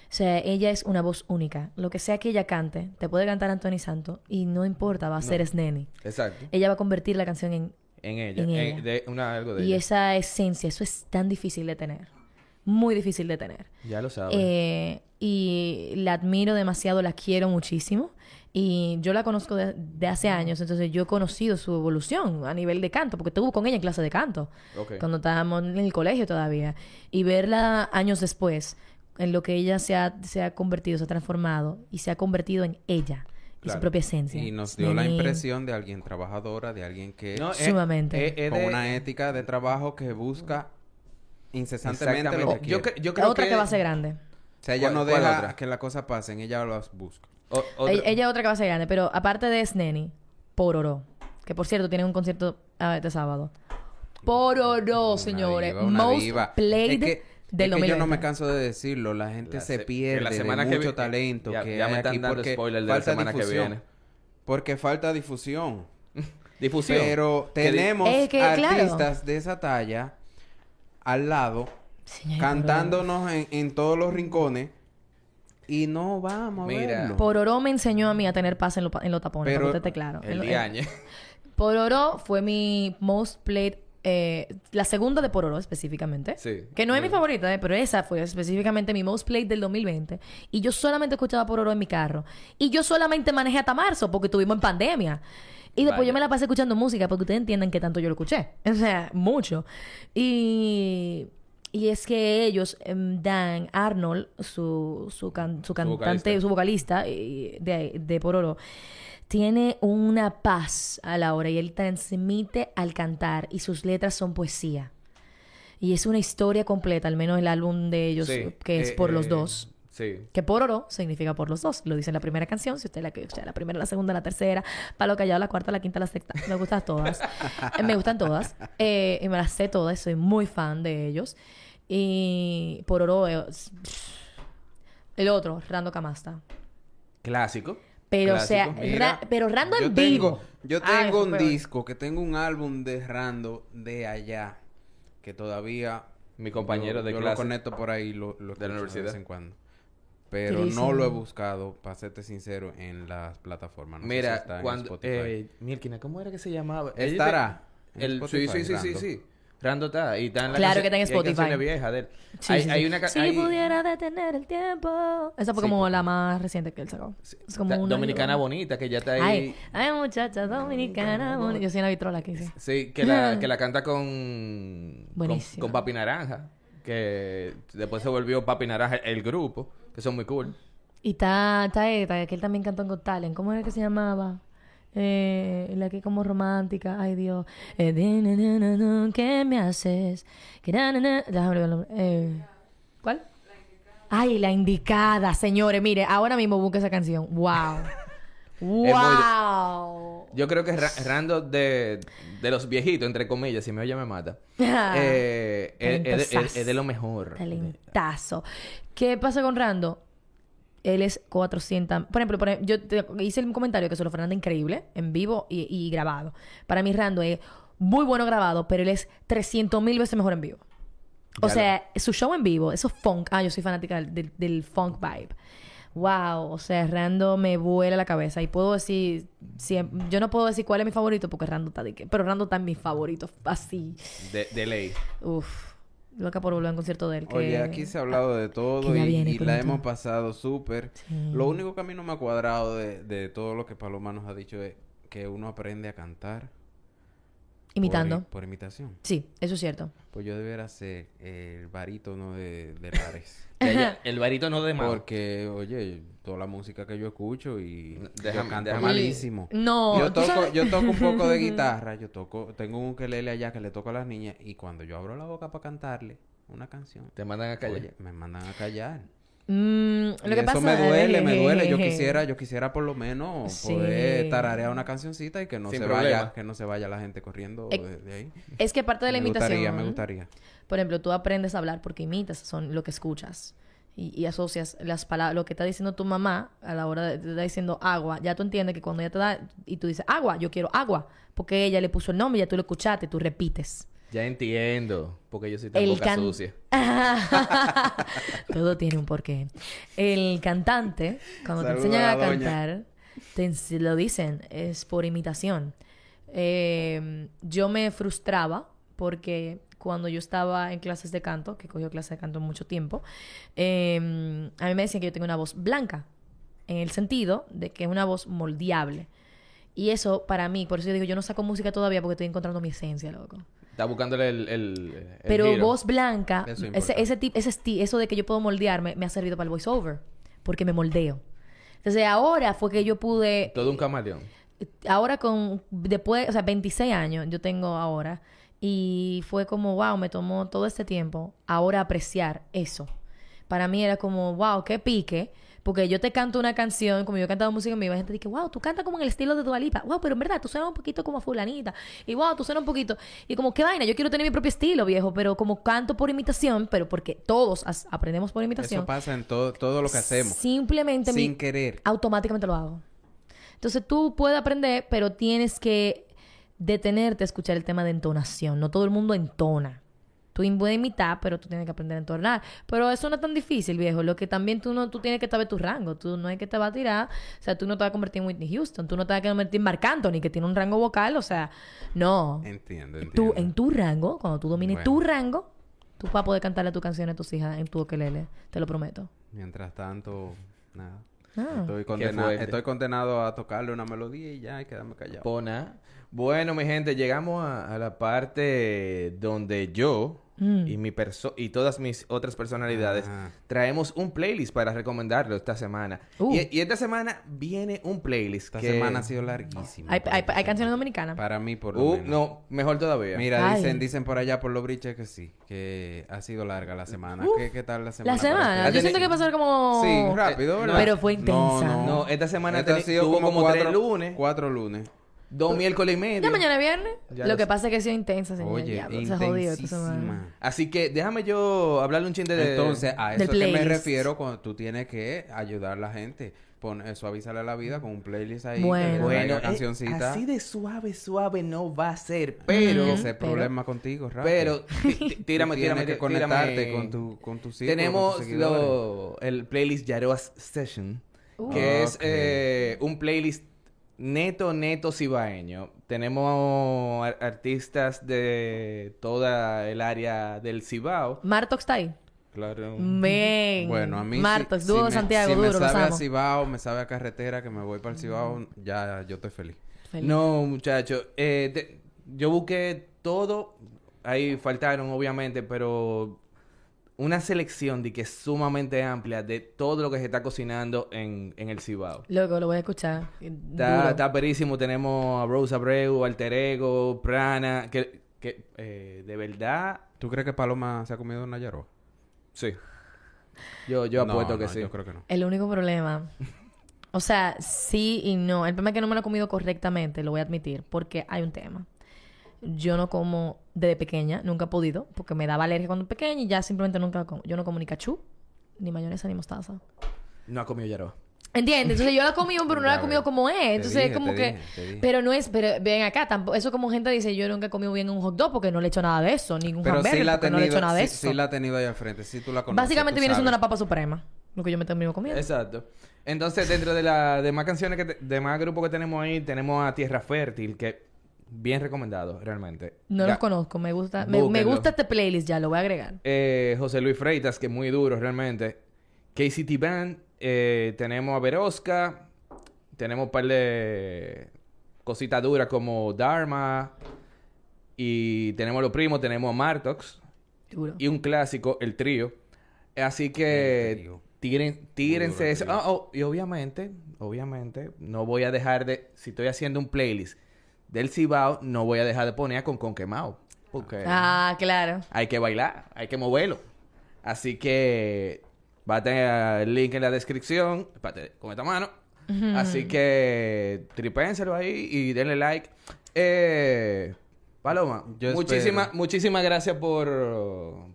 O sea, ella es una voz única. Lo que sea que ella cante, te puede cantar Anthony Santos y no importa, va a ser Sneni. Exacto. Ella va a convertir la canción en... En ella. En En- ella. de una, algo de Y ella. esa esencia, eso es tan difícil de tener. Muy difícil de tener. Ya lo sabes. Eh, y la admiro demasiado, la quiero muchísimo. Y yo la conozco de, de hace años, entonces yo he conocido su evolución a nivel de canto, porque estuve con ella en clase de canto, Ok. cuando estábamos en el colegio todavía. Y verla años después, en lo que ella se ha, se ha convertido, se ha transformado y se ha convertido en ella, y Claro. su propia esencia. Y nos dio la impresión de alguien trabajadora, de alguien que No, es- Sumamente. es- es con de- una ética de trabajo que busca incesantemente lo que Exactamente. Yo, quiere. cre- yo creo otra que... que va a ser grande. O sea, ella ¿Cuál- no deja otra? que las cosas pasen, ella las busca. o- otra- Ella, ella otra que va a ser grande, pero aparte de Sneni, Pororo, que por cierto tiene un concierto ah, este sábado. Pororo, Una señores. diva, una Most diva. played Es que, del es que yo no 2020. me canso de decirlo, la gente La se se- pierde que la de semana que mucho talento ya- que ya hay me están aquí dando porque spoiler de la falta semana que difusión. viene. Porque falta difusión. Difusión. Pero Que tenemos Es que, claro. artistas de esa talla al lado cantándonos en, en todos los rincones y no vamos a Mira, verlo. Pororó me enseñó a mí a tener paz en, lo en los tapones, Pero- para que usted esté claro. El. Pororó fue mi most played... eh, la segunda de Pororó específicamente. Sí. Que no es mi favorita, eh, pero esa fue específicamente mi most played del 2020. Y yo solamente escuchaba Pororó en mi carro. Y yo solamente manejé hasta marzo porque estuvimos en pandemia. Y después Vaya. yo me la pasé escuchando música porque ustedes entienden que tanto yo lo escuché. O sea, mucho. Y... Y es que ellos, em, Dan Arnold, su, su, can- su cantante, vocalista. su vocalista de, de Pororo, tiene una paz a la hora y él transmite al cantar y sus letras son poesía. Y es una historia completa, al menos el álbum de ellos, Sí, que es eh, por los eh, dos. Sí. Que Pororo significa por los dos. Lo dice en la primera canción. Si usted la que escucha la primera, la segunda, la tercera, palo callado, la cuarta, la quinta, la sexta. Me gustan todas. Eh, me gustan todas. Eh, y me las sé todas. Soy muy fan de ellos. Y Pororo es... El otro, Rando Camasta. Clásico. Pero, o sea, Mira, ra- pero Rando yo en tengo, vivo. Yo Ah, tengo un disco, que tengo un álbum de Rando de allá, que todavía Mi compañero yo, de yo clase. lo conecto por ahí lo, lo de la universidad. de vez en cuando. Pero no lo he buscado, para serte sincero, en las plataformas. No sé si Mira, está en cuando... Spotify. Eh, Mielkina, ¿cómo era que se llamaba? Estará. en El, sí, sí, sí, sí, sí. Rando está. Y está en la Claro que está en Spotify. viejas de él. Sí, hay, sí, hay sí. una... ca- Si hay- pudiera detener el tiempo. Esa fue Sí, como porque- la más reciente que él sacó. Es como Ta- una- Dominicana bonita, que ya está ahí. Ay, ay, muchacha dominicana bonita. Yo soy una vitrola aquí, sí. Sí, que la, que la canta con, con, Buenísimo. con Papi Naranja. Que después se volvió Papi Naranja el grupo. Que son muy cool. Y está, está esta, que él también cantó en Got Talent. ¿Cómo era que se llamaba? Eh, la que como romántica. Ay, Dios. Eh, ¿Qué me haces? Eh, ¿Cuál? Ay, la indicada, señores. Mire, ahora mismo busque esa canción. ¡Wow! ¡Wow! Yo creo que Ra- Rando de, de los viejitos, entre comillas, si me oye me mata. Eh, es, de- de lo mejor. Talentazo. ¿Qué pasa con Rando? Él es 400... Por ejemplo, por yo te- hice un comentario que Solo Fernando increíble, en vivo y, y grabado. Para mí Rando es muy bueno grabado, pero él es 300 mil veces mejor en vivo. O Ya sea, su show en vivo, eso funk. Ah, yo soy fanática del, del- funk vibe. Wow, o sea, Rando me vuela la cabeza. Y puedo decir, siem- yo no puedo decir cuál es mi favorito porque Rando está de que, pero Rando está en mi favorito, así. De, de ley. Uf, loca por volver a un concierto de él. Que... Oye, aquí se ha hablado de todo y, y la hemos pasado súper. Sí. Lo único que a mí no me ha cuadrado de, de todo lo que Paloma nos ha dicho es que uno aprende a cantar Imitando. Por, por imitación. Sí, eso es cierto. Pues yo debería ser el barítono de, de Lares. El barítono de Mao. Porque, oye, toda la música que yo escucho y Déjame- yo canto déjame- malísimo. No, yo toco, yo toco un poco de guitarra, yo toco, tengo un ukelele allá que le toco a las niñas y cuando yo abro la boca para cantarle una canción, Te mandan a callar. oye, me mandan a callar. Mm, lo y que eso pasa me duele, me duele. Yo quisiera, yo quisiera por lo menos Sí. poder tararear una cancioncita y que no Sin se problema. vaya, que no se vaya la gente corriendo Eh, de, de ahí. Es que parte de la me imitación. gustaría, me gustaría. Por ejemplo, tú aprendes a hablar porque imitas, son lo que escuchas. Y, y asocias las palabras, lo que está diciendo tu mamá a la hora de te está diciendo agua. Ya tú entiendes que cuando ella te da y tú dices agua, yo quiero agua. Porque ella le puso el nombre, ya tú lo escuchaste, tú repites. Ya entiendo. Porque yo soy tan El boca can- sucia. Todo tiene un porqué. El cantante, cuando te enseñan a cantar, te lo dicen, es por imitación. Eh, yo me frustraba porque cuando yo estaba en clases de canto, que cogió clases de canto mucho tiempo, eh, a mí me decían que yo tengo una voz blanca, en el sentido de que es una voz moldeable. Y eso para mí, por eso yo digo, yo no saco música todavía porque estoy encontrando mi esencia, loco. Está buscándole el, el, el Pero giro. voz blanca, Eso es ese, ese, tip- ese eso de que yo puedo moldearme, me ha servido para el voiceover. Porque me moldeo. Entonces ahora fue que yo pude... Todo un camaleón. Ahora con... Después, o sea, 26 años yo tengo ahora. Y fue como, wow, me tomó todo este tiempo ahora apreciar eso. Para mí era como, wow, qué pique. Porque yo te canto una canción, como yo he cantado música en hay gente dice, wow, tú cantas como en el estilo de Dua Lipa. Wow, pero en verdad, tú suenas un poquito como a fulanita. Y wow, tú suenas un poquito... Y como, qué vaina, yo quiero tener mi propio estilo, viejo. Pero como canto por imitación, pero porque todos aprendemos por imitación. Eso pasa en todo, todo lo que hacemos. Simplemente mi- Sin querer. automáticamente lo hago. Entonces tú puedes aprender, pero tienes que detenerte a escuchar el tema de entonación. No todo el mundo entona. Tú puedes imitar, pero tú tienes que aprender a entornar. Pero eso no es tan difícil, viejo. Lo que también tú no, tú tienes que saber tu rango. Tú no es que te va a tirar. O sea, tú no te vas a convertir en Whitney Houston. Tú no te vas a convertir en Marc Anthony, que tiene un rango vocal. O sea, no. Entiendo, entiendo. Tú, en tu rango, cuando tú domines Bueno. tu rango, tú vas a poder cantarle tu canción a tus hijas en tu ukelele. Te lo prometo. Mientras tanto, nada. Ah. Estoy, condena- estoy condenado a tocarle una melodía y ya, y quedarme callado. Pona. Bueno, mi gente, llegamos a, a la parte donde yo Mm. y mi perso y todas mis otras personalidades Ajá. traemos un playlist para recomendarlo esta semana. Uh. Y, y esta semana viene un playlist Esta que... semana ha sido larguísima. Hay, hay, hay canciones dominicanas. Para mí, por lo Uh, menos. no, mejor todavía. Mira, Ay. dicen, dicen por allá por los briches que sí, que ha sido larga la semana. ¿Qué, qué tal la semana? La semana. Yo siento que pasó como... Sí, rápido, ¿verdad? Pero fue intensa. No, esta semana ha sido tuvo como, cuatro, tres lunes, Cuatro lunes. Dos miércoles y medio. ¿Ya mañana es viernes? Ya lo lo que sé. pasa es que ha sido intensa, señor. Oye, Diablo, se jodió esta semana. intensísima. Así que déjame yo hablarle un chin de... Entonces, a eso que me refiero cuando tú tienes que ayudar a la gente. Pon, eh, suavizarle la vida con un playlist ahí. Bueno. Bueno, eh, cancioncita. así de suave, suave no va a ser, pero... Ese es problema contigo, Rafa. Pero, tírame, tienes tírame, que conectarte con tu, con tu círculo, Tenemos con tus seguidores. lo, el playlist Yaroas Session, Uh. que es Ok. eh, un playlist neto, neto cibaeño. Tenemos ar- artistas de toda el área del Cibao. Martox está ahí. Claro. Ven. Bueno, a mí Martox, si, dúo si de me- Santiago, si duro, me sabe a. Cibao, me sabe a carretera, que me voy para el Cibao, ya yo estoy feliz. Feliz. No, muchachos. eh, te- yo busqué todo. Ahí faltaron, obviamente, pero una selección de que es sumamente amplia de todo lo que se está cocinando en, en el Cibao. Loco, lo voy a escuchar. Está, está perísimo. Tenemos a Rose Abreu, Alter Ego, Prana, que, que eh, de verdad, ¿Tú crees que Paloma se ha comido una yaroa? sí. Yo, yo No, apuesto que no, sí. Yo creo que no. El único problema. O sea, sí y no. El problema es que no me lo he comido correctamente, lo voy a admitir, porque hay un tema. Yo no como desde pequeña, nunca he podido, porque me daba alergia cuando pequeña y ya simplemente nunca como. Yo no como ni cachú, ni mayonesa, ni mostaza. No ha comido yaroa. ¿Entiendes? Entonces yo la he comido, pero no la he comido como es. Entonces dije, es como que. dije, te dije. Pero no es. Pero ven acá, tampoco. Eso como gente dice, yo nunca he comido bien un hot dog porque no le he hecho nada de eso, ni un Pero hamburger sí la porque no le he tenido, hecho nada de sí, eso. sí la ha tenido ahí al frente. Sí tú la conoces. Básicamente tú viene siendo una papa suprema, lo que yo me termino comiendo. Exacto. Entonces, dentro de las demás canciones, que te- demás grupos que tenemos ahí, tenemos a Tierra Fértil, que bien recomendado, realmente. No Ya. los conozco, me gusta. Me, me gusta este playlist ya, lo voy a agregar. Eh, José Luis Freitas, que es muy duro realmente. KCT Band, eh, tenemos a Verosca, tenemos un par de cositas duras como Dharma, y tenemos a los primos, tenemos a Martox, Duro. y un clásico, el trío. Así que tiren, tírense eso. Ah, oh, y obviamente, obviamente, no voy a dejar de, si estoy haciendo un playlist del Cibao, no voy a dejar de poner a con con quemado. Porque Ah, claro. hay que bailar, hay que moverlo. Así que va a tener el link en la descripción, espérate, con esta mano. Así que tripénselo ahí y denle like. Eh, Paloma, Yo muchísimas espero. muchísimas gracias por,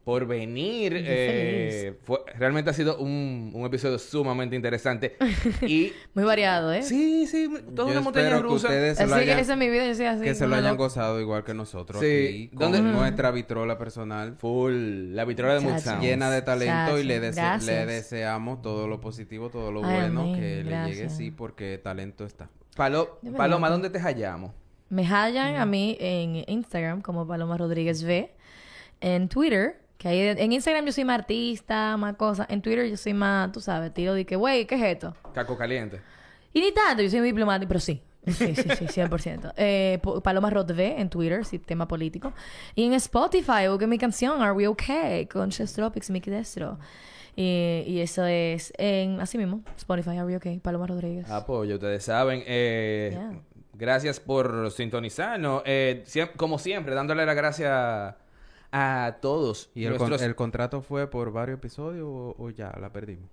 por venir. Eh, fue- realmente ha sido un, un episodio sumamente interesante. y Muy variado, ¿eh? sí, sí, toda Yo una montaña que rusa. ustedes se lo Así que hayan- esa es mi vida, yo soy así. que se lo hayan gozado igual que nosotros Sí. aquí. Con ¿Dónde- nuestra vitrola personal. Full, la vitrola de. Sounds. Llena de talento y le, Gracias, dese- gracias. le deseamos todo lo positivo, todo lo Ay, bueno amén, que le llegue, gracias. sí, porque talento está. Palo- Paloma. ¿dónde te hallamos? Me hallan a mí en Instagram como Paloma Rodríguez V. En Twitter, que ahí en Instagram yo soy más artista, más cosas. En Twitter yo soy más, tú sabes, tiro de que, güey, ¿qué es esto? Caco Caliente. Y ni tanto, yo soy muy diplomático, pero sí. Sí, sí, sí, 100%. Eh, Paloma Rod V en Twitter, sí, tema político. Y en Spotify, busqué mi canción Are We Okay con Chess Tropics y Mickey Destro. Y, y eso es en, así mismo, Spotify, Are We Okay, Paloma Rodríguez. Apoyo, ustedes saben. Eh, Yeah. Gracias por sintonizarnos. Eh, como siempre, dándole las gracias a todos. ¿Y el, con- el contrato fue por varios episodios o, o ya la perdimos?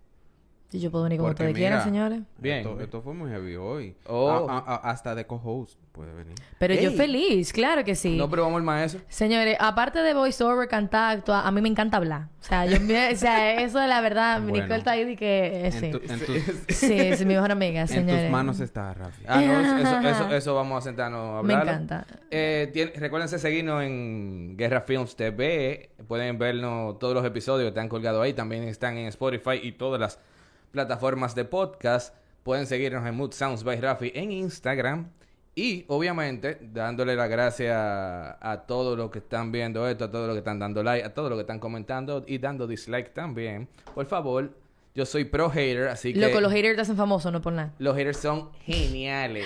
Y yo puedo venir como ustedes quieran, señores. Bien. Esto, esto fue muy heavy hoy. Oh. A- a- a- hasta de co-host puede venir. Pero yo feliz, claro que sí. No, pero vamos al maestro. Señores, aparte de voiceover, cantar, actuar, a mí me encanta hablar. O sea, yo, me- o sea eso de la verdad, mi Bueno. Nicole está ahí de que... eh, En, sí. tu- en tus, Sí, es mi mejor amiga, en señores. tus manos está, Rafi. Ah, no, eso, eso, eso vamos a sentarnos a Me hablarlo. encanta. Eh, recuérdense seguirnos en Guerra Films TV pueden vernos todos los episodios que están colgados ahí. También están en Spotify y todas las plataformas de podcast. Pueden seguirnos en Mood Sounds by Rafi en Instagram. Y obviamente dándole las gracias a, a todos los que están viendo esto, a todos los que están dando like, a todos los que están comentando y dando dislike también. Por favor, yo soy pro hater, así que Loco, los haters te hacen famosos, no por nada. los haters son geniales.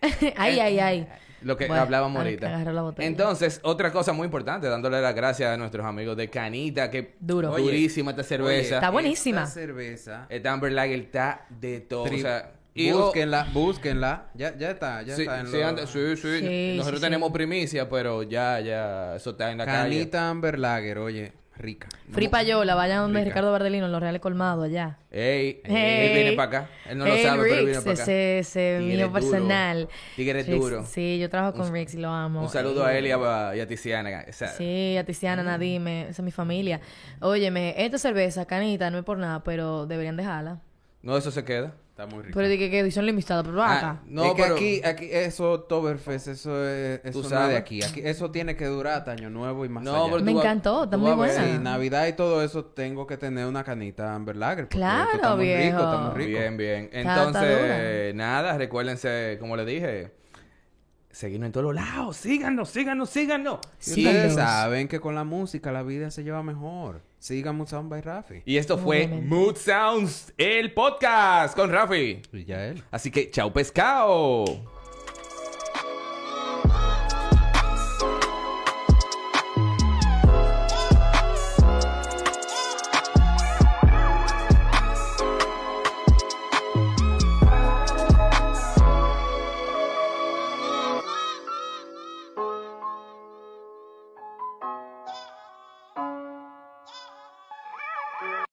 ay, ay, ay. Lo que Bueno, hablábamos ahorita. la. Entonces, otra cosa muy importante, dándole las gracias a nuestros amigos de Canita, que Duro. Oye, durísima esta cerveza. Está buenísima. Esta cerveza. Esta Amber Lager está de todo. Tri- O sea, y- búsquenla, búsquenla. Ya, ya está, ya sí, está en sí, los- anda- sí, sí. Sí, Nosotros sí, tenemos sí. primicia, pero ya, ya, eso está en la Canita Amber Lager, oye, rica. Free Payola, vayan donde Rica. Ricardo Bardelino, en los Reales Colmados, allá. Ey, Hey. él viene para acá. Él no lo sabe, pero viene para acá. ese, ese mío duro. personal. Tigre duro. Sí, yo trabajo con Rix y lo amo. Un saludo a él y a, y a Tiziana. O sea, Sí, a Tiziana, Nadime, esa es mi familia. Óyeme, esta cerveza, canita, no es por nada, pero deberían dejarla. No, eso se queda. Está muy rica. Pero dije que edición limitada, pero Ah, acá. no, es que pero- aquí, aquí, eso, Oktoberfest, eso es, eso Tú no es sabes. de aquí. aquí. Eso tiene que durar hasta Año Nuevo y más No, allá. pero Me encantó, está muy buena. Sí, Navidad y todo eso tengo que tener una canita Amber Lager. Claro, está muy viejo. rico, está muy rico. Bien, bien. Entonces, nada, recuérdense, como le dije, seguirnos en todos los lados. Síganos, síganos, síganos. Y Sí. ustedes saben que con la música la vida se lleva mejor. Sigan Musan by Rafi. Y esto fue Obviamente. Mood Sounds, el podcast con Rafi. Y ya él. Así que, chao pescado.